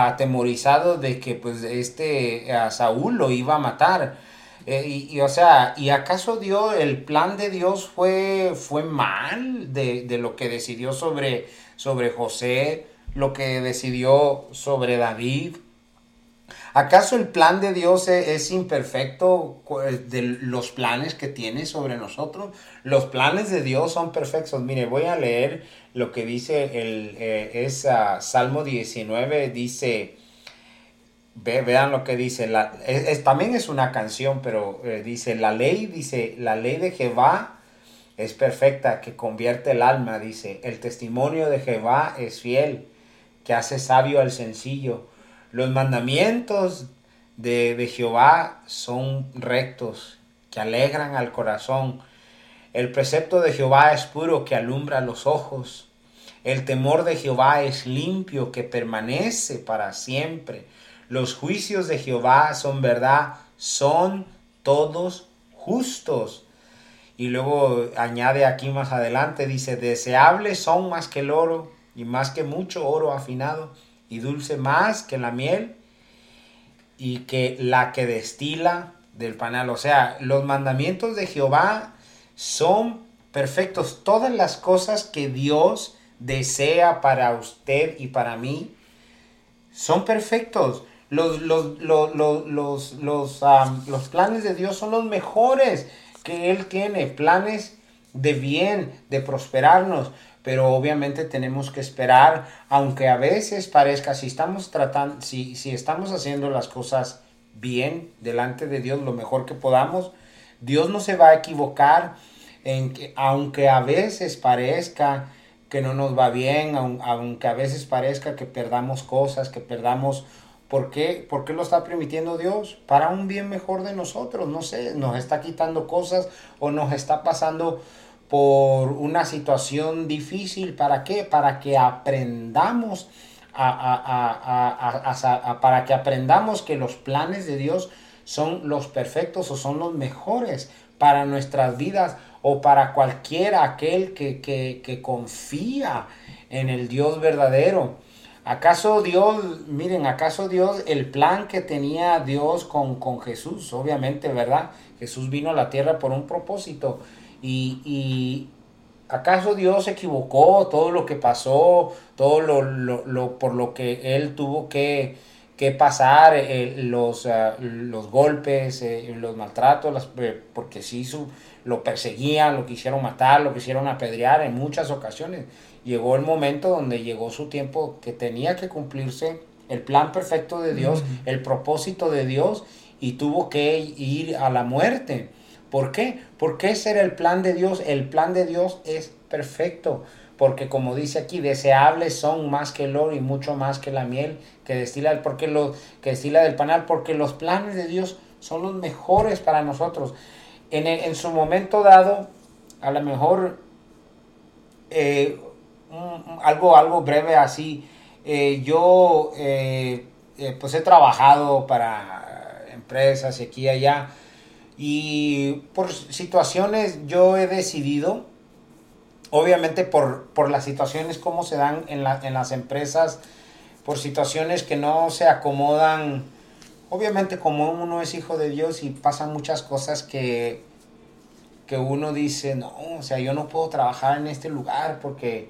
Speaker 3: a- atemorizado de que pues este a Saúl lo iba a matar. Eh, y, y, o sea, ¿y acaso Dios, el plan de Dios fue, fue mal de, de lo que decidió sobre, sobre José, lo que decidió sobre David? ¿Acaso el plan de Dios e- es, imperfecto cu- de los planes que tiene sobre nosotros? Los planes de Dios son perfectos. Mire, voy a leer lo que dice el eh, ah, Salmo 19, dice, ve- vean lo que dice, la, es- también es una canción, pero eh, dice, la ley, dice, la ley de Jehová es perfecta, que convierte el alma, dice, el testimonio de Jehová es fiel, que hace sabio al sencillo. Los mandamientos de, de Jehová son rectos, que alegran al corazón. El precepto de Jehová es puro, que alumbra los ojos. El temor de Jehová es limpio, que permanece para siempre. Los juicios de Jehová son verdad, son todos justos. Y luego añade aquí más adelante, dice, deseables son más que el oro y más que mucho oro afinado y dulce más que la miel y que la que destila del panal. O sea, los mandamientos de Jehová son perfectos. Todas las cosas que Dios desea para usted y para mí son perfectos. Los, los, los, los, los, planes de Dios son los mejores que Él tiene. Planes de bien, de prosperarnos. Pero obviamente tenemos que esperar, aunque a veces parezca, si estamos tratando, si, si estamos haciendo las cosas bien delante de Dios, lo mejor que podamos, Dios no se va a equivocar en que, aunque a veces parezca que no nos va bien, aun- aunque a veces parezca que perdamos cosas, que perdamos... ¿Por qué? ¿Por qué lo está permitiendo Dios? Para un bien mejor de nosotros, no sé, nos está quitando cosas o nos está pasando por una situación difícil. ¿Para qué? Para que aprendamos a, a- a- para que aprendamos que los planes de Dios son los perfectos o son los mejores para nuestras vidas o para cualquiera aquel que, que, que confía en el Dios verdadero. ¿Acaso Dios, miren, acaso Dios, el plan que tenía Dios con, con Jesús, obviamente, ¿verdad? Jesús vino a la tierra por un propósito. Y, y ¿acaso Dios se equivocó? Todo lo que pasó, todo lo, lo- lo- por lo que Él tuvo que, que pasar, eh, los, ah, los golpes, eh, los maltratos, las- eh, porque sí su, lo perseguían, lo quisieron matar, lo quisieron apedrear en muchas ocasiones. Llegó el momento donde llegó su tiempo que tenía que cumplirse el plan perfecto de Dios, el propósito de Dios, y tuvo que ir a la muerte. ¿Por qué? Porque ese era el plan de Dios. El plan de Dios es perfecto. Porque como dice aquí, deseables son más que el oro y mucho más que la miel que destila, porque destila del panal. Porque los planes de Dios son los mejores para nosotros. En, en su momento dado, a lo mejor eh, algo, algo breve así. Eh, yo eh, pues he trabajado para empresas aquí y allá. Y por situaciones yo he decidido, obviamente por, por las situaciones como se dan en, la- en las empresas, por situaciones que no se acomodan, obviamente como uno es hijo de Dios y pasan muchas cosas que, que uno dice, no, o sea, yo no puedo trabajar en este lugar porque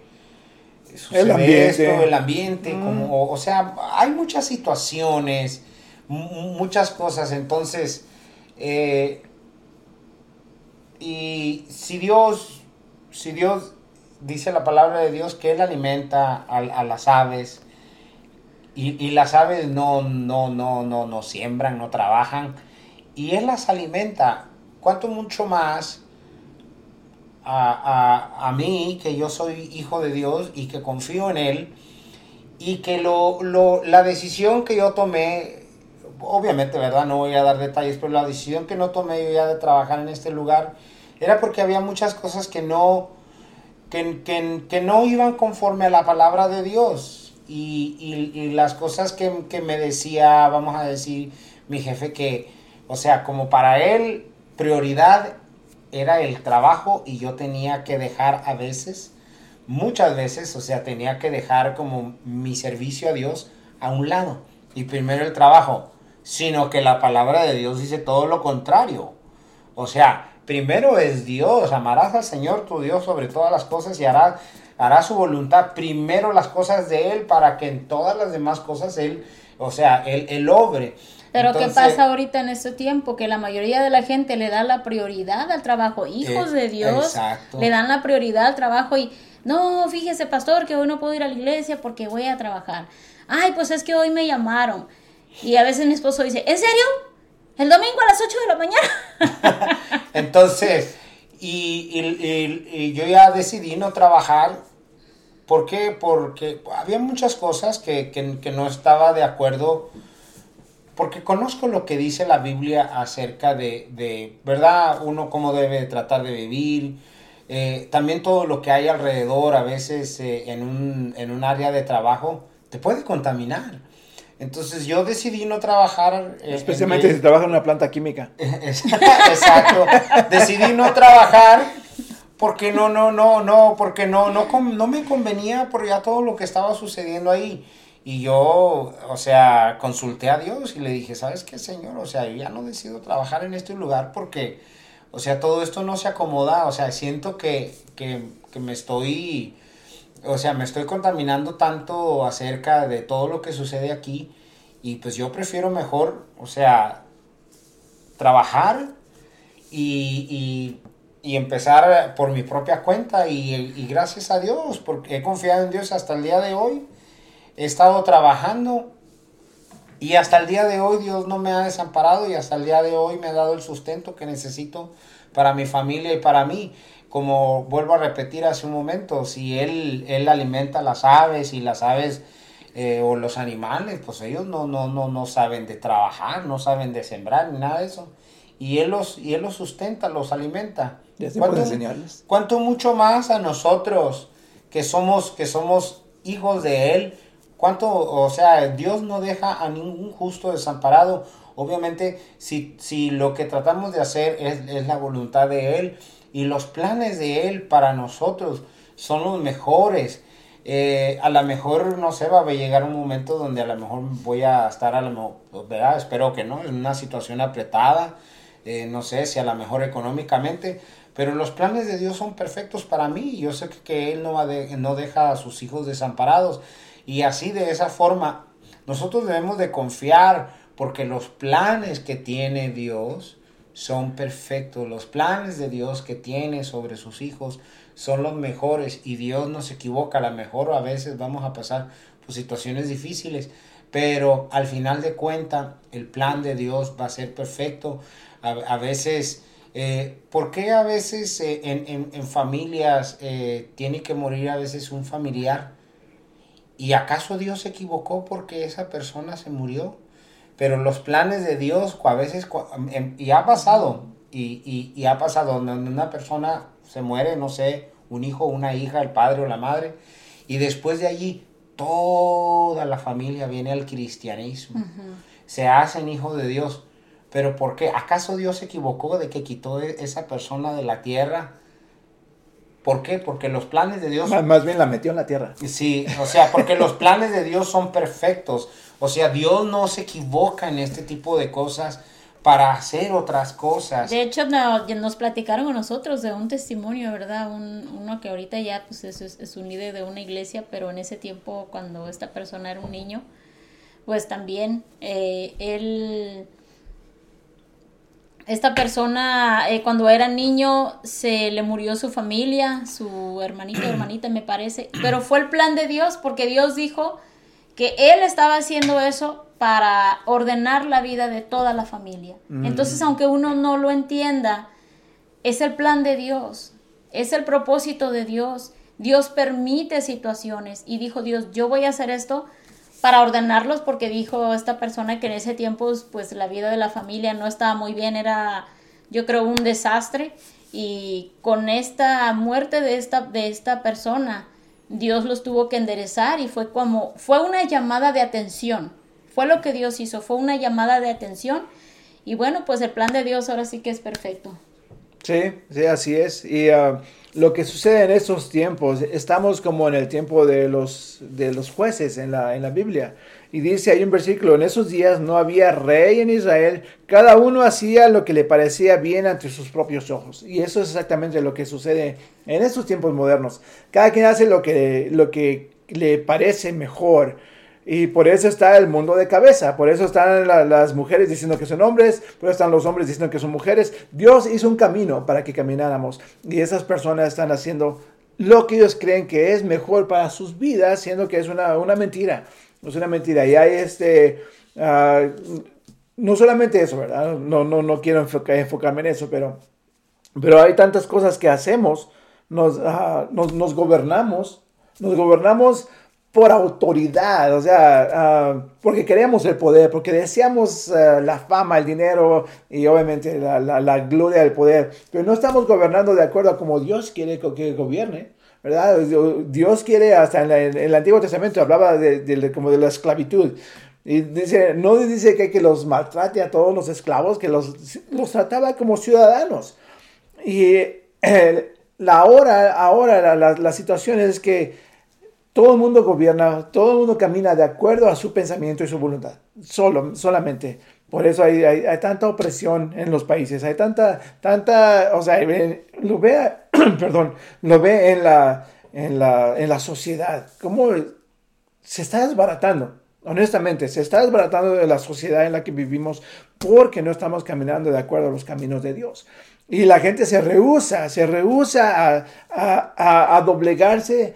Speaker 3: sucede
Speaker 2: El ambiente.
Speaker 3: esto, el ambiente,
Speaker 2: Mm.
Speaker 3: como, o sea, hay muchas situaciones, mu- muchas cosas, entonces, eh, y si Dios, si Dios dice la palabra de Dios que Él alimenta a, las aves, y, las aves no, no, no, no, no siembran, no trabajan, y Él las alimenta, ¿cuánto mucho más a, mí, que yo soy hijo de Dios y que confío en Él, y que la decisión que yo tomé, obviamente, ¿verdad? No voy a dar detalles, pero la decisión que no tomé yo ya de trabajar en este lugar era porque había muchas cosas que no, que, que, no iban conforme a la palabra de Dios. Y, y, y las cosas que, que me decía, vamos a decir, mi jefe, que, o sea, como para él, prioridad era el trabajo y yo tenía que dejar a veces, muchas veces, o sea, tenía que dejar como mi servicio a Dios a un lado y primero el trabajo, sino que la palabra de Dios dice todo lo contrario. O sea, primero es Dios, amarás al Señor tu Dios sobre todas las cosas y harás, harás su voluntad, primero las cosas de Él para que en todas las demás cosas Él, o sea, Él, él obre.
Speaker 1: Pero
Speaker 3: Entonces,
Speaker 1: ¿qué pasa ahorita en este tiempo? Que la mayoría de la gente le da la prioridad al trabajo. Hijos
Speaker 3: Eh,
Speaker 1: de Dios
Speaker 3: exacto.
Speaker 1: le dan la prioridad al trabajo y no, fíjese pastor que hoy no puedo ir a la iglesia porque voy a trabajar. Ay, pues es que hoy me llamaron. Y a veces mi esposo dice, ¿en serio? ¿El domingo a las 8 de la mañana?
Speaker 3: Entonces, y, yo ya decidí no trabajar. ¿Por qué? Porque había muchas cosas que, que- que no estaba de acuerdo. Porque conozco lo que dice la Biblia acerca de, de, ¿verdad? Uno cómo debe tratar de vivir. Eh, también todo lo que hay alrededor, a veces eh, en, un, en un área de trabajo, te puede contaminar. Entonces yo decidí no trabajar. eh, en-
Speaker 2: Especialmente
Speaker 3: en-
Speaker 2: si trabaja en una planta química.
Speaker 3: Exacto. Decidí no trabajar porque no, no, no, no, porque no, no, no me convenía por ya todo lo que estaba sucediendo ahí. Y yo, o sea, consulté a Dios y le dije, ¿sabes qué, Señor? O sea, yo ya no decido trabajar en este lugar porque, O sea, todo esto no se acomoda, o sea, siento que, que, que me estoy, o sea, me estoy contaminando tanto acerca de todo lo que sucede aquí y pues yo prefiero mejor, o sea, trabajar y, y- y empezar por mi propia cuenta y, y gracias a Dios, porque he confiado en Dios hasta el día de hoy, he estado trabajando y hasta el día de hoy Dios no me ha desamparado y hasta el día de hoy me ha dado el sustento que necesito para mi familia y para mí. Como vuelvo a repetir hace un momento, si Él, él alimenta las aves y las aves eh, o los animales, pues ellos no, no, no, no saben de trabajar, no saben de sembrar ni nada de eso. Y Él los, y él los sustenta, los alimenta.
Speaker 2: Ya
Speaker 3: ¿Cuánto-
Speaker 2: enseñarles.
Speaker 3: cuánto mucho más a nosotros que somos que somos hijos de él cuánto o sea Dios no deja a ningún justo desamparado obviamente si, si lo que tratamos de hacer es, es la voluntad de él y los planes de él para nosotros son los mejores Eh, a lo mejor no sé va a llegar un momento donde a lo mejor voy a estar a lo mejor ¿verdad? espero que no en una situación apretada eh, no sé si a lo mejor económicamente, pero los planes de Dios son perfectos para mí. Yo sé que, que Él no, va de- no deja a sus hijos desamparados. Y así de esa forma, nosotros debemos de confiar porque los planes que tiene Dios son perfectos. Los planes de Dios que tiene sobre sus hijos son los mejores y Dios no se equivoca. A lo mejor a veces vamos a pasar por situaciones difíciles, pero al final de cuenta el plan de Dios va a ser perfecto. A, a veces, eh, ¿por qué a veces eh, en, en- en familias eh, tiene que morir a veces un familiar? ¿Y acaso Dios se equivocó porque esa persona se murió? Pero los planes de Dios a veces, cua- em, y ha pasado, y, y- y ha pasado, donde una persona se muere, no sé, un hijo, una hija, el padre o la madre, y después de allí toda la familia viene al cristianismo, se hacen hijos de Dios. Pero ¿por qué? ¿Acaso Dios se equivocó de que quitó e- esa persona de la tierra? ¿Por qué? Porque los planes de Dios
Speaker 2: Más, más bien la metió en la tierra.
Speaker 3: Sí, o sea, porque los planes de Dios son perfectos. O sea, Dios no se equivoca en este tipo de cosas para hacer otras cosas.
Speaker 1: De hecho, no- nos platicaron a nosotros de un testimonio, ¿verdad? Un, uno que ahorita ya pues, es, es- es un líder de una iglesia, pero en ese tiempo, cuando esta persona era un niño, pues también eh, él, esta persona, eh, cuando era niño, se le murió su familia, su hermanito, hermanita, me parece, pero fue el plan de Dios, porque Dios dijo que él estaba haciendo eso para ordenar la vida de toda la familia. Entonces, aunque uno no lo entienda, es el plan de Dios, es el propósito de Dios. Dios permite situaciones y dijo Dios, yo voy a hacer esto para ordenarlos porque dijo esta persona que en ese tiempo pues la vida de la familia no estaba muy bien, era yo creo un desastre y con esta muerte de esta de esta persona Dios los tuvo que enderezar y fue como fue una llamada de atención. Fue lo que Dios hizo, fue una llamada de atención y bueno, pues el plan de Dios ahora sí que es perfecto.
Speaker 2: Sí, sí, así es. Y ah, lo que sucede en estos tiempos, estamos como en el tiempo de los, de los jueces en la, en la Biblia. Y dice hay un versículo, en esos días no había rey en Israel, cada uno hacía lo que le parecía bien ante sus propios ojos. Y eso es exactamente lo que sucede en estos tiempos modernos. Cada quien hace lo que, lo que le parece mejor. Y por eso está el mundo de cabeza, por eso están la- las mujeres diciendo que son hombres, por eso están los hombres diciendo que son mujeres. Dios hizo un camino para que camináramos y esas personas están haciendo lo que ellos creen que es mejor para sus vidas, siendo que es una, una mentira. Es una mentira. Y hay este... ah, no solamente eso, ¿verdad? No, no, no quiero enfoca- enfocarme en eso, pero, pero hay tantas cosas que hacemos, nos, ah, nos, nos gobernamos, nos gobernamos por autoridad, o sea, ah, porque queremos el poder, porque deseamos ah, la fama, el dinero y obviamente la, la- la gloria del poder, pero no estamos gobernando de acuerdo a como Dios quiere que gobierne, ¿verdad? Dios quiere, hasta en, la- en el Antiguo Testamento hablaba de, de- como de la esclavitud. Y dice, no dice que, que los maltrate a todos los esclavos, que los, los trataba como ciudadanos. Y la hora, ahora la, la- la situación es que todo el mundo gobierna, todo el mundo camina de acuerdo a su pensamiento y su voluntad, solo, solamente. Por eso hay, tanta opresión en los países, hay tanta, tanta, o sea, lo ve, perdón, lo ve en la, en la, en la sociedad, cómo se está desbaratando, honestamente, se está desbaratando de la sociedad en la que vivimos porque no estamos caminando de acuerdo a los caminos de Dios. Y la gente se rehúsa, se rehúsa a doblegarse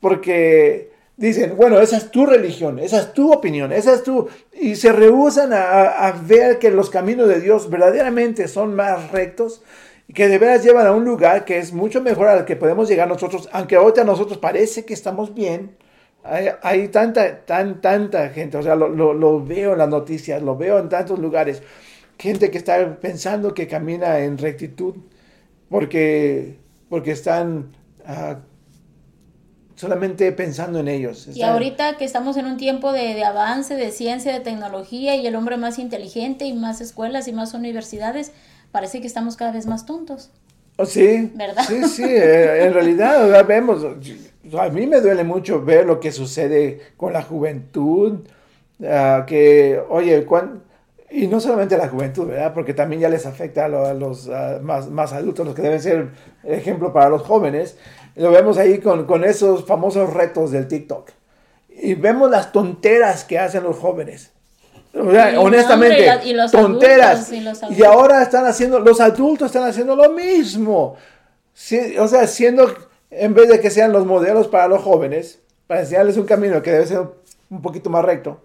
Speaker 2: porque dicen, bueno, esa es tu religión, esa es tu opinión, esa es tu... Y se rehusan a, a ver que los caminos de Dios verdaderamente son más rectos y que de veras llevan a un lugar que es mucho mejor al que podemos llegar nosotros, aunque ahorita nosotros parece que estamos bien. Hay, hay tanta, tan, tanta gente, o sea, lo, lo, lo veo en las noticias, lo veo en tantos lugares, gente que está pensando que camina en rectitud porque, porque están uh, solamente pensando en ellos.
Speaker 1: Y ahorita que estamos en un tiempo de, de, avance, de ciencia, de tecnología y el hombre más inteligente y más escuelas y más universidades, parece que estamos cada vez más tontos.
Speaker 2: Oh, sí,
Speaker 1: ¿verdad?
Speaker 2: Sí, sí, eh, en realidad vemos, a mí me duele mucho ver lo que sucede con la juventud, uh, que, oye, cuando, y no solamente a la juventud, ¿verdad? Porque también ya les afecta a, lo, a los más, más, adultos, los que deben ser ejemplo para los jóvenes. Lo vemos ahí con, con esos famosos retos del TikTok. Y vemos las tonteras que hacen los jóvenes. O sea,
Speaker 1: Sí,
Speaker 2: honestamente,
Speaker 1: hombre, y los
Speaker 2: tonteras.
Speaker 1: adultos, y los
Speaker 2: y ahora están haciendo, los adultos están haciendo lo mismo. O sea, siendo, en vez de que sean los modelos para los jóvenes, para enseñarles un camino que debe ser un poquito más recto,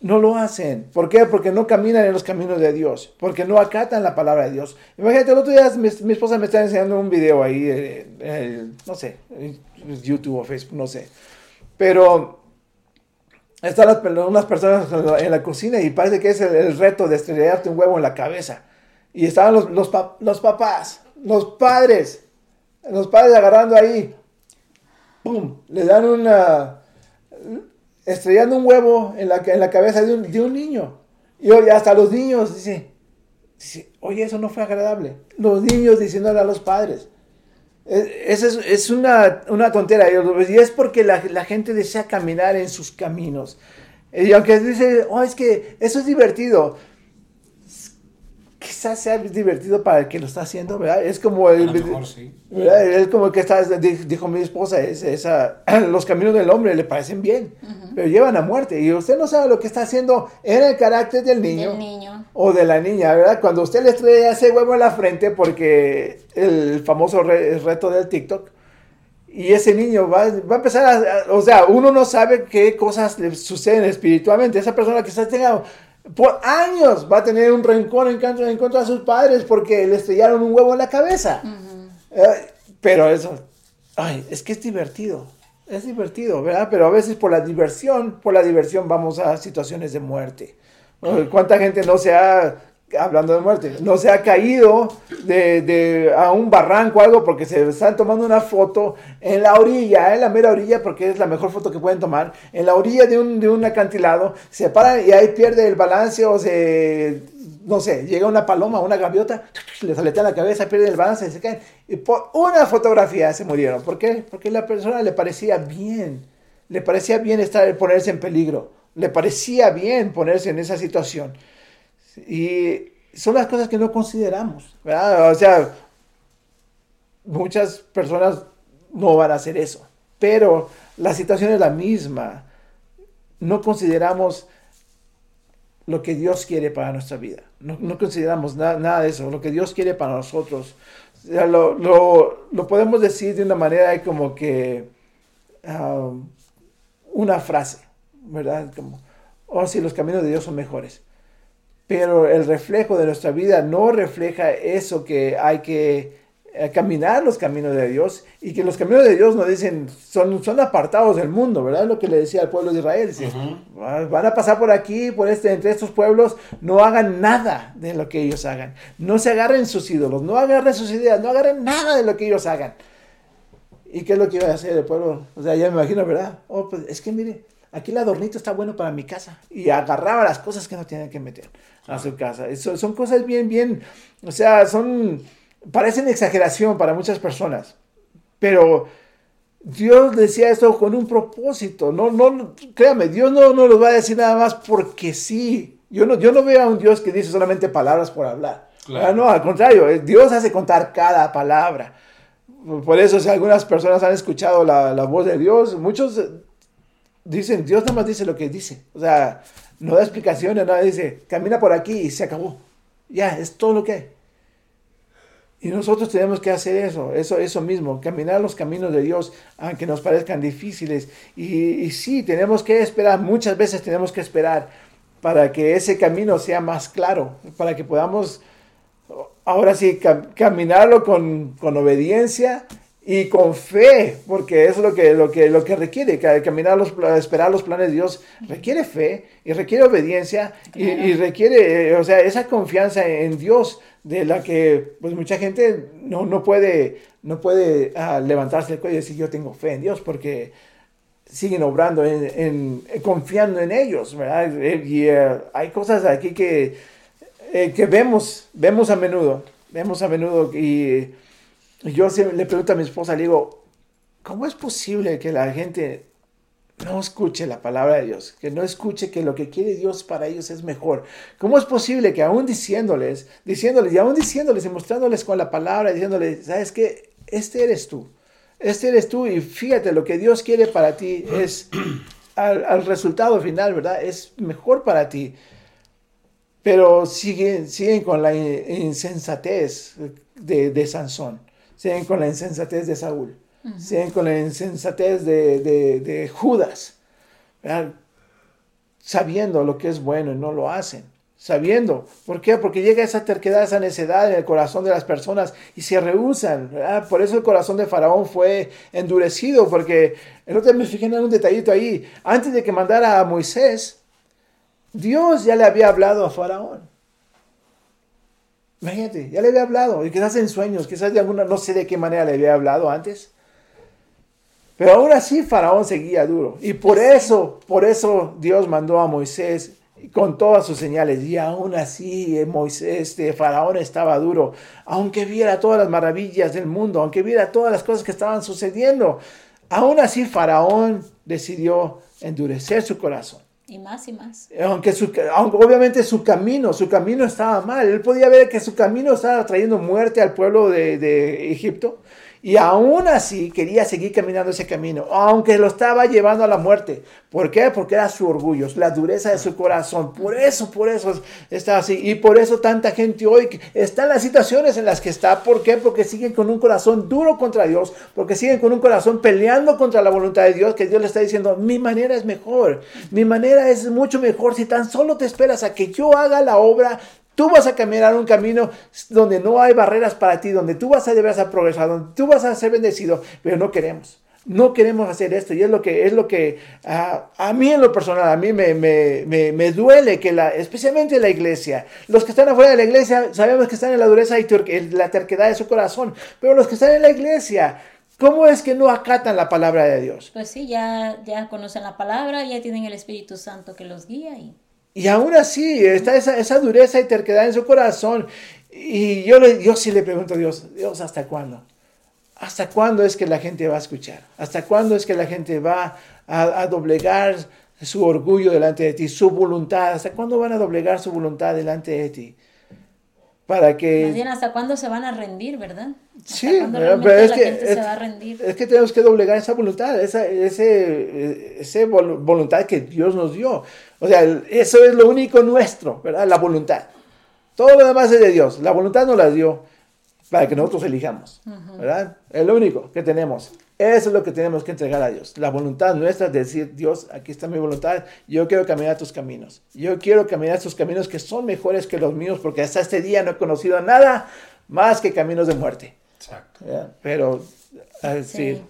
Speaker 2: no lo hacen. ¿Por qué? Porque no caminan en los caminos de Dios, porque no acatan la palabra de Dios. Imagínate, el otro día mi, esposa me está enseñando un video ahí, eh, eh, no sé, YouTube o Facebook, no sé. Pero están las, unas personas en la, cocina y parece que es el, el, reto de estrellarte un huevo en la cabeza. Y estaban los, los, pa, los papás, los padres, los padres agarrando ahí, ¡pum! Le dan una estrellando un huevo en la, en la cabeza de un, de un niño. Y oye, hasta los niños dice, dice, oye, eso no fue agradable. Los niños diciéndole a los padres. Esa es, es, una, una tontera. Y es porque la, la, gente desea caminar en sus caminos. Y aunque dice, oh, es que eso es divertido. Quizás sea divertido para el que lo está haciendo, ¿verdad? Es como el,
Speaker 3: mejor, sí.
Speaker 2: Es como que está, dijo mi esposa, es, esa, los caminos del hombre le parecen bien, uh -huh. pero llevan a muerte. Y usted no sabe lo que está haciendo en el carácter del niño,
Speaker 1: del niño.
Speaker 2: o de la niña, ¿verdad? Cuando usted le estrella ese huevo en la frente, porque el famoso re, reto del TikTok, y ese niño va, va a empezar a, a, o sea, uno no sabe qué cosas le suceden espiritualmente. Esa persona que está teniendo por años va a tener un rencor en contra, en contra de sus padres porque le estrellaron un huevo en la cabeza. Uh -huh. eh, pero eso, ay, es que es divertido. Es divertido, ¿verdad? Pero a veces por la diversión, por la diversión vamos a situaciones de muerte. ¿Cuánta gente no se ha, hablando de muerte, no se ha caído de, de, a un barranco o algo porque se están tomando una foto en la orilla, en la mera orilla, porque es la mejor foto que pueden tomar, en la orilla de un, de un acantilado, se paran y ahí pierde el balance o se, no sé, llega una paloma, una gaviota, les aletea la cabeza, pierde el balance se caen. Y por una fotografía se murieron. ¿Por qué? Porque a la persona le parecía bien, le parecía bien estar, ponerse en peligro, le parecía bien ponerse en esa situación. Y son las cosas que no consideramos, ¿verdad? O sea, muchas personas no van a hacer eso, pero la situación es la misma. No consideramos lo que Dios quiere para nuestra vida. No, no consideramos nada, de eso, lo que Dios quiere para nosotros. O lo, lo, lo, podemos decir de una manera como que um, una frase, ¿verdad? Como, oh, si los caminos de Dios son mejores pero el reflejo de nuestra vida no refleja eso que hay que eh, caminar los caminos de Dios y que los caminos de Dios nos dicen son, son apartados del mundo, ¿verdad? Lo que le decía al pueblo de Israel, dice, uh -huh. van a pasar por aquí, por este, entre estos pueblos, no hagan nada de lo que ellos hagan, no se agarren sus ídolos, no agarren sus ideas, no agarren nada de lo que ellos hagan. ¿Y qué es lo que iba a hacer el pueblo? O sea, ya me imagino, ¿verdad? Oh, pues es que mire, aquí el adornito está bueno para mi casa. Y agarraba las cosas que no tienen que meter a su casa. Eso, son cosas bien, bien, o sea, son, parecen exageración para muchas personas, pero Dios decía esto con un propósito. No, no, créame, Dios no, no lo va a decir nada más porque sí. Yo no, yo no veo a un Dios que dice solamente palabras por hablar.
Speaker 3: Claro.
Speaker 2: Ah, No, al contrario, eh, Dios hace contar cada palabra. Por eso, si algunas personas han escuchado la, la voz de Dios, muchos dicen, Dios nada más dice lo que dice. O sea, no da explicaciones, nada, dice, camina por aquí y se acabó. Ya, es todo lo que hay. Y nosotros tenemos que hacer eso, eso, eso mismo, caminar los caminos de Dios, aunque nos parezcan difíciles. Y, y sí, tenemos que esperar, muchas veces tenemos que esperar para que ese camino sea más claro, para que podamos, ahora sí, cam- caminarlo con, con obediencia y con fe, porque es lo que, lo que, lo que requiere, ca- caminar los, esperar los planes de Dios, requiere fe y requiere obediencia y,
Speaker 1: Claro.
Speaker 2: y requiere, eh, o sea, esa confianza en Dios de la que pues mucha gente no, no puede, no puede ah, levantarse el cuello y decir yo tengo fe en Dios porque siguen obrando, en, en- en- confiando en ellos, ¿verdad? Eh, Y eh, hay cosas aquí que, eh, que vemos, vemos a menudo, vemos a menudo y yo le pregunto a mi esposa, le digo, ¿cómo es posible que la gente no escuche la palabra de Dios, que no escuche que lo que quiere Dios para ellos es mejor. ¿Cómo es posible que aún diciéndoles, diciéndoles y aún diciéndoles y mostrándoles con la palabra, diciéndoles, sabes que este eres tú, este eres tú y fíjate, lo que Dios quiere para ti es, al, resultado final, ¿verdad? Es mejor para ti. Pero siguen, siguen con la in- insensatez de, de Sansón, siguen con la insensatez de Saúl, siguen con la insensatez de, de- de Judas, ¿verdad? sabiendo lo que es bueno y no lo hacen. Sabiendo. ¿Por qué? Porque llega esa terquedad, esa necedad en el corazón de las personas y se rehusan. ¿verdad? Por eso el corazón de Faraón fue endurecido, porque el otro día me fijé en un detallito ahí. Antes de que mandara a Moisés, Dios ya le había hablado a Faraón. Imagínate, ya le había hablado, y quizás en sueños, quizás de alguna, no sé de qué manera le había hablado antes. Pero aún así Faraón seguía duro. Y por eso, por eso Dios mandó a Moisés con todas sus señales. Y aún así eh, Moisés, este, Faraón estaba duro. Aunque viera todas las maravillas del mundo, aunque viera todas las cosas que estaban sucediendo. Aún así Faraón decidió endurecer su corazón.
Speaker 1: Y más y más.
Speaker 2: Aunque, su, obviamente su camino, su camino estaba mal. Él podía ver que su camino estaba trayendo muerte al pueblo de Egipto. Y aún así quería seguir caminando ese camino, aunque lo estaba llevando a la muerte. ¿Por qué? Porque era su orgullo, la dureza de su corazón. Por eso, por eso está así. Y por eso tanta gente hoy está en las situaciones en las que está. ¿Por qué? Porque siguen con un corazón duro contra Dios, porque siguen con un corazón peleando contra la voluntad de Dios, que Dios le está diciendo, mi manera es mejor, mi manera es mucho mejor si tan solo te esperas a que yo haga la obra Tú vas a caminar un camino donde no hay barreras para ti, donde tú vas a deber a progresar, donde tú vas a ser bendecido, pero no queremos. No queremos hacer esto y es lo que, es lo que ah, a mí en lo personal, a mí me, me, me, me duele que la, especialmente la iglesia, los que están afuera de la iglesia sabemos que están en la dureza y la terquedad de su corazón, pero los que están en la iglesia, ¿cómo es que no acatan la palabra de Dios?
Speaker 1: Pues sí, ya, ya conocen la palabra, ya tienen el Espíritu Santo que los guía y
Speaker 2: Y aún así está esa, esa dureza y terquedad en su corazón. Y yo, le, yo sí le pregunto a Dios, Dios, ¿hasta cuándo? ¿Hasta cuándo es que la gente va a escuchar? ¿Hasta cuándo es que la gente va a, a doblegar su orgullo delante de ti, su voluntad? ¿Hasta cuándo van a doblegar su voluntad delante de ti? Para
Speaker 1: más
Speaker 2: que...
Speaker 1: bien hasta cuándo se van a rendir, ¿verdad? ¿Hasta
Speaker 2: Sí, pero es
Speaker 1: la
Speaker 2: que,
Speaker 1: gente
Speaker 2: es,
Speaker 1: se va a rendir?
Speaker 2: es que tenemos que doblegar esa voluntad, esa ese, ese vol- voluntad que Dios nos dio. O sea, eso es lo único nuestro, ¿verdad? La voluntad. Todo lo demás es de Dios. La voluntad nos la dio para que nosotros elijamos, ¿verdad? Es lo único que tenemos. Eso es lo que tenemos que entregar a Dios. La voluntad nuestra es decir, Dios, aquí está mi voluntad. Yo quiero caminar tus caminos. Yo quiero caminar tus caminos que son mejores que los míos porque hasta este día no he conocido nada más que caminos de muerte.
Speaker 3: Exacto.
Speaker 2: ¿verdad? Pero, así,
Speaker 1: Sí.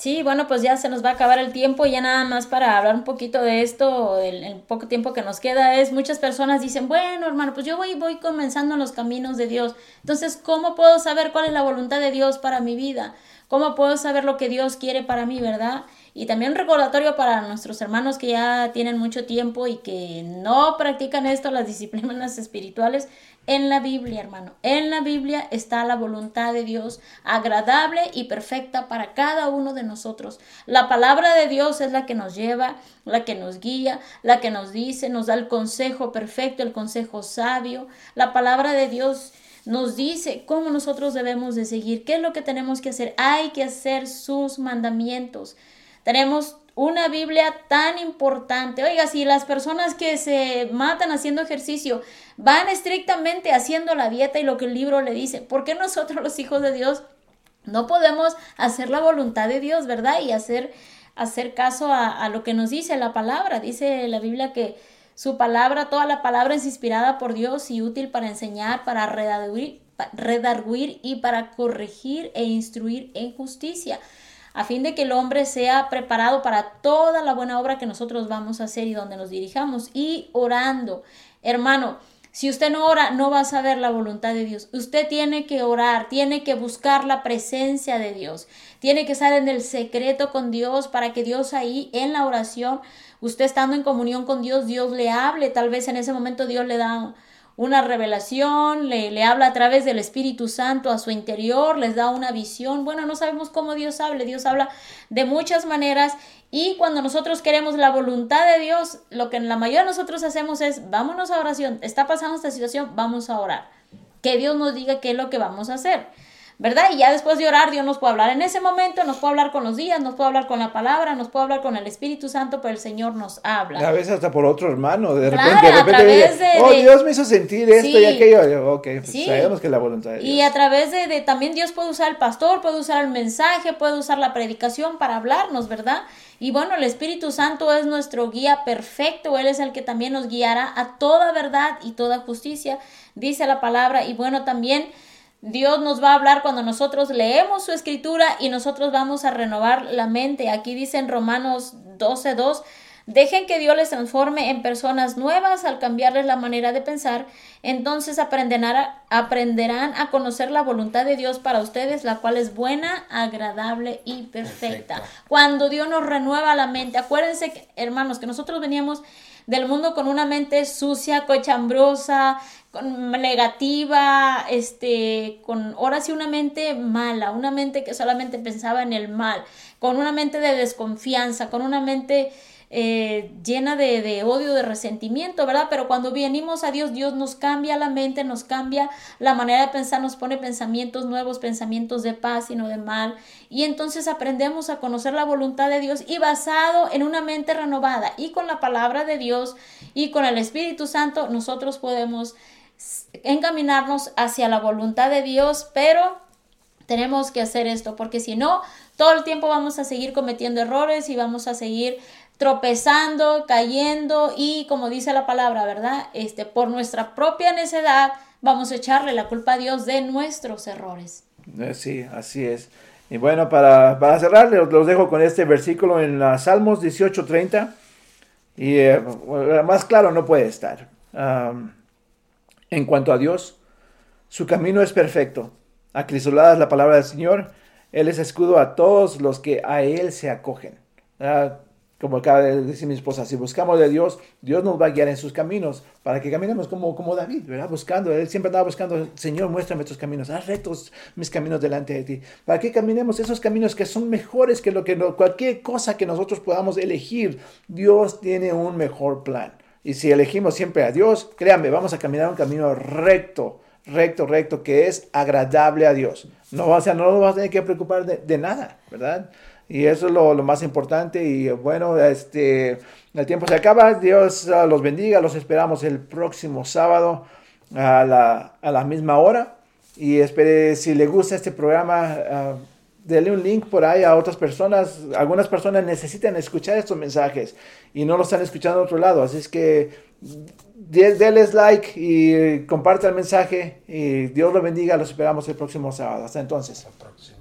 Speaker 1: Sí, bueno, pues ya se nos va a acabar el tiempo y ya nada más para hablar un poquito de esto, el, el poco tiempo que nos queda es, muchas personas dicen, bueno, hermano, pues yo voy, voy comenzando en los caminos de Dios. Entonces, ¿cómo puedo saber cuál es la voluntad de Dios para mi vida? ¿Cómo puedo saber lo que Dios quiere para mí, verdad? Y también un recordatorio para nuestros hermanos que ya tienen mucho tiempo y que no practican esto, las disciplinas espirituales. En la Biblia, hermano, en la Biblia está la voluntad de Dios agradable y perfecta para cada uno de nosotros. La palabra de Dios es la que nos lleva, la que nos guía, la que nos dice, nos da el consejo perfecto, el consejo sabio. La palabra de Dios nos dice cómo nosotros debemos de seguir, qué es lo que tenemos que hacer. Hay que hacer sus mandamientos. Tenemos una Biblia tan importante. Oiga, si las personas que se matan haciendo ejercicio van estrictamente haciendo la dieta y lo que el libro le dice, ¿por qué nosotros los hijos de Dios no podemos hacer la voluntad de Dios, verdad? Y hacer, hacer caso a, lo que nos dice la palabra. Dice la Biblia que su palabra, toda la palabra es inspirada por Dios y útil para enseñar, para redarguir y para corregir e instruir en justicia a fin de que el hombre sea preparado para toda la buena obra que nosotros vamos a hacer y donde nos dirijamos y orando. Hermano, si usted no ora, no va a saber la voluntad de Dios. Usted tiene que orar, tiene que buscar la presencia de Dios, tiene que estar en el secreto con Dios para que Dios ahí en la oración usted estando en comunión con Dios, Dios le hable, tal vez en ese momento Dios le da una revelación, le, le, habla a través del Espíritu Santo a su interior, les da una visión. Bueno, no sabemos cómo Dios hable, Dios habla de muchas maneras y cuando nosotros queremos la voluntad de Dios, lo que en la mayoría de nosotros hacemos es, vámonos a oración, está pasando esta situación, vamos a orar. Que Dios nos diga qué es lo que vamos a hacer. ¿Verdad? Y ya después de orar, Dios nos puede hablar en ese momento, nos puede hablar con los días, nos puede hablar con la palabra, nos puede hablar con el Espíritu Santo, pero el Señor nos habla.
Speaker 2: A veces hasta por otro hermano, de
Speaker 1: Claro,
Speaker 2: repente, de
Speaker 1: a
Speaker 2: repente, dice,
Speaker 1: de-
Speaker 2: oh, Dios me hizo sentir esto y
Speaker 1: Sí.
Speaker 2: aquello. Yo, Ok, pues
Speaker 1: Sí.
Speaker 2: sabemos que la voluntad de Dios.
Speaker 1: Y a través de, de- también Dios puede usar el pastor, puede usar el mensaje, puede usar la predicación para hablarnos, ¿verdad? Y bueno, el Espíritu Santo es nuestro guía perfecto, Él es el que también nos guiará a toda verdad y toda justicia, dice la palabra. Y bueno, también Dios nos va a hablar cuando nosotros leemos su escritura y nosotros vamos a renovar la mente. Aquí dice en Romanos 12.2, dejen que Dios les transforme en personas nuevas al cambiarles la manera de pensar. Entonces aprenderán a, aprenderán a conocer la voluntad de Dios para ustedes, la cual es buena, agradable y perfecta.
Speaker 3: Perfecto.
Speaker 1: Cuando Dios nos renueva la mente, acuérdense, hermanos, que nosotros veníamos del mundo con una mente sucia, cochambrosa, con negativa, este, con ahora sí una mente mala, una mente que solamente pensaba en el mal, con una mente de desconfianza, con una mente eh, llena de, de odio, de resentimiento, ¿verdad? Pero cuando venimos a Dios, Dios nos cambia la mente, nos cambia la manera de pensar, nos pone pensamientos nuevos, pensamientos de paz y no de mal. Y entonces aprendemos a conocer la voluntad de Dios y basado en una mente renovada y con la palabra de Dios y con el Espíritu Santo, nosotros podemos encaminarnos hacia la voluntad de Dios, pero tenemos que hacer esto, porque si no, todo el tiempo vamos a seguir cometiendo errores y vamos a seguir tropezando, cayendo y como dice la palabra, ¿verdad? Este, por nuestra propia necedad vamos a echarle la culpa a Dios de nuestros errores.
Speaker 2: Eh, Sí, así es. Y bueno, para, para cerrar, los, los dejo con este versículo en la Salmos 18:30. Y eh, más claro no puede estar. En cuanto a Dios, su camino es perfecto. Acrisolada es la palabra del Señor. Él es escudo a todos los que a Él se acogen. Ah, como acaba de decir mi esposa, si buscamos de Dios, Dios nos va a guiar en sus caminos para que caminemos como, como David, ¿verdad? Buscando, él siempre andaba buscando, Señor, muéstrame tus caminos, haz rectos mis caminos delante de ti, para que caminemos esos caminos que son mejores que lo que no- cualquier cosa que nosotros podamos elegir. Dios tiene un mejor plan. Y si elegimos siempre a Dios, créanme, vamos a caminar un camino recto, recto, recto, que es agradable a Dios. No, o sea, no nos vamos a tener que preocupar de, nada, ¿verdad? Y eso es lo, lo más importante. Y bueno, este, el tiempo se acaba. Dios ah, los bendiga. Los esperamos el próximo sábado a la, a la misma hora. Y espere, si le gusta este programa, ah, dele un link por ahí a otras personas. Algunas personas necesitan escuchar estos mensajes y no lo están escuchando en otro lado. Así es que de- denles like y comparte el mensaje. Y Dios los bendiga. Los esperamos el próximo sábado. Hasta entonces.
Speaker 3: Hasta la próxima.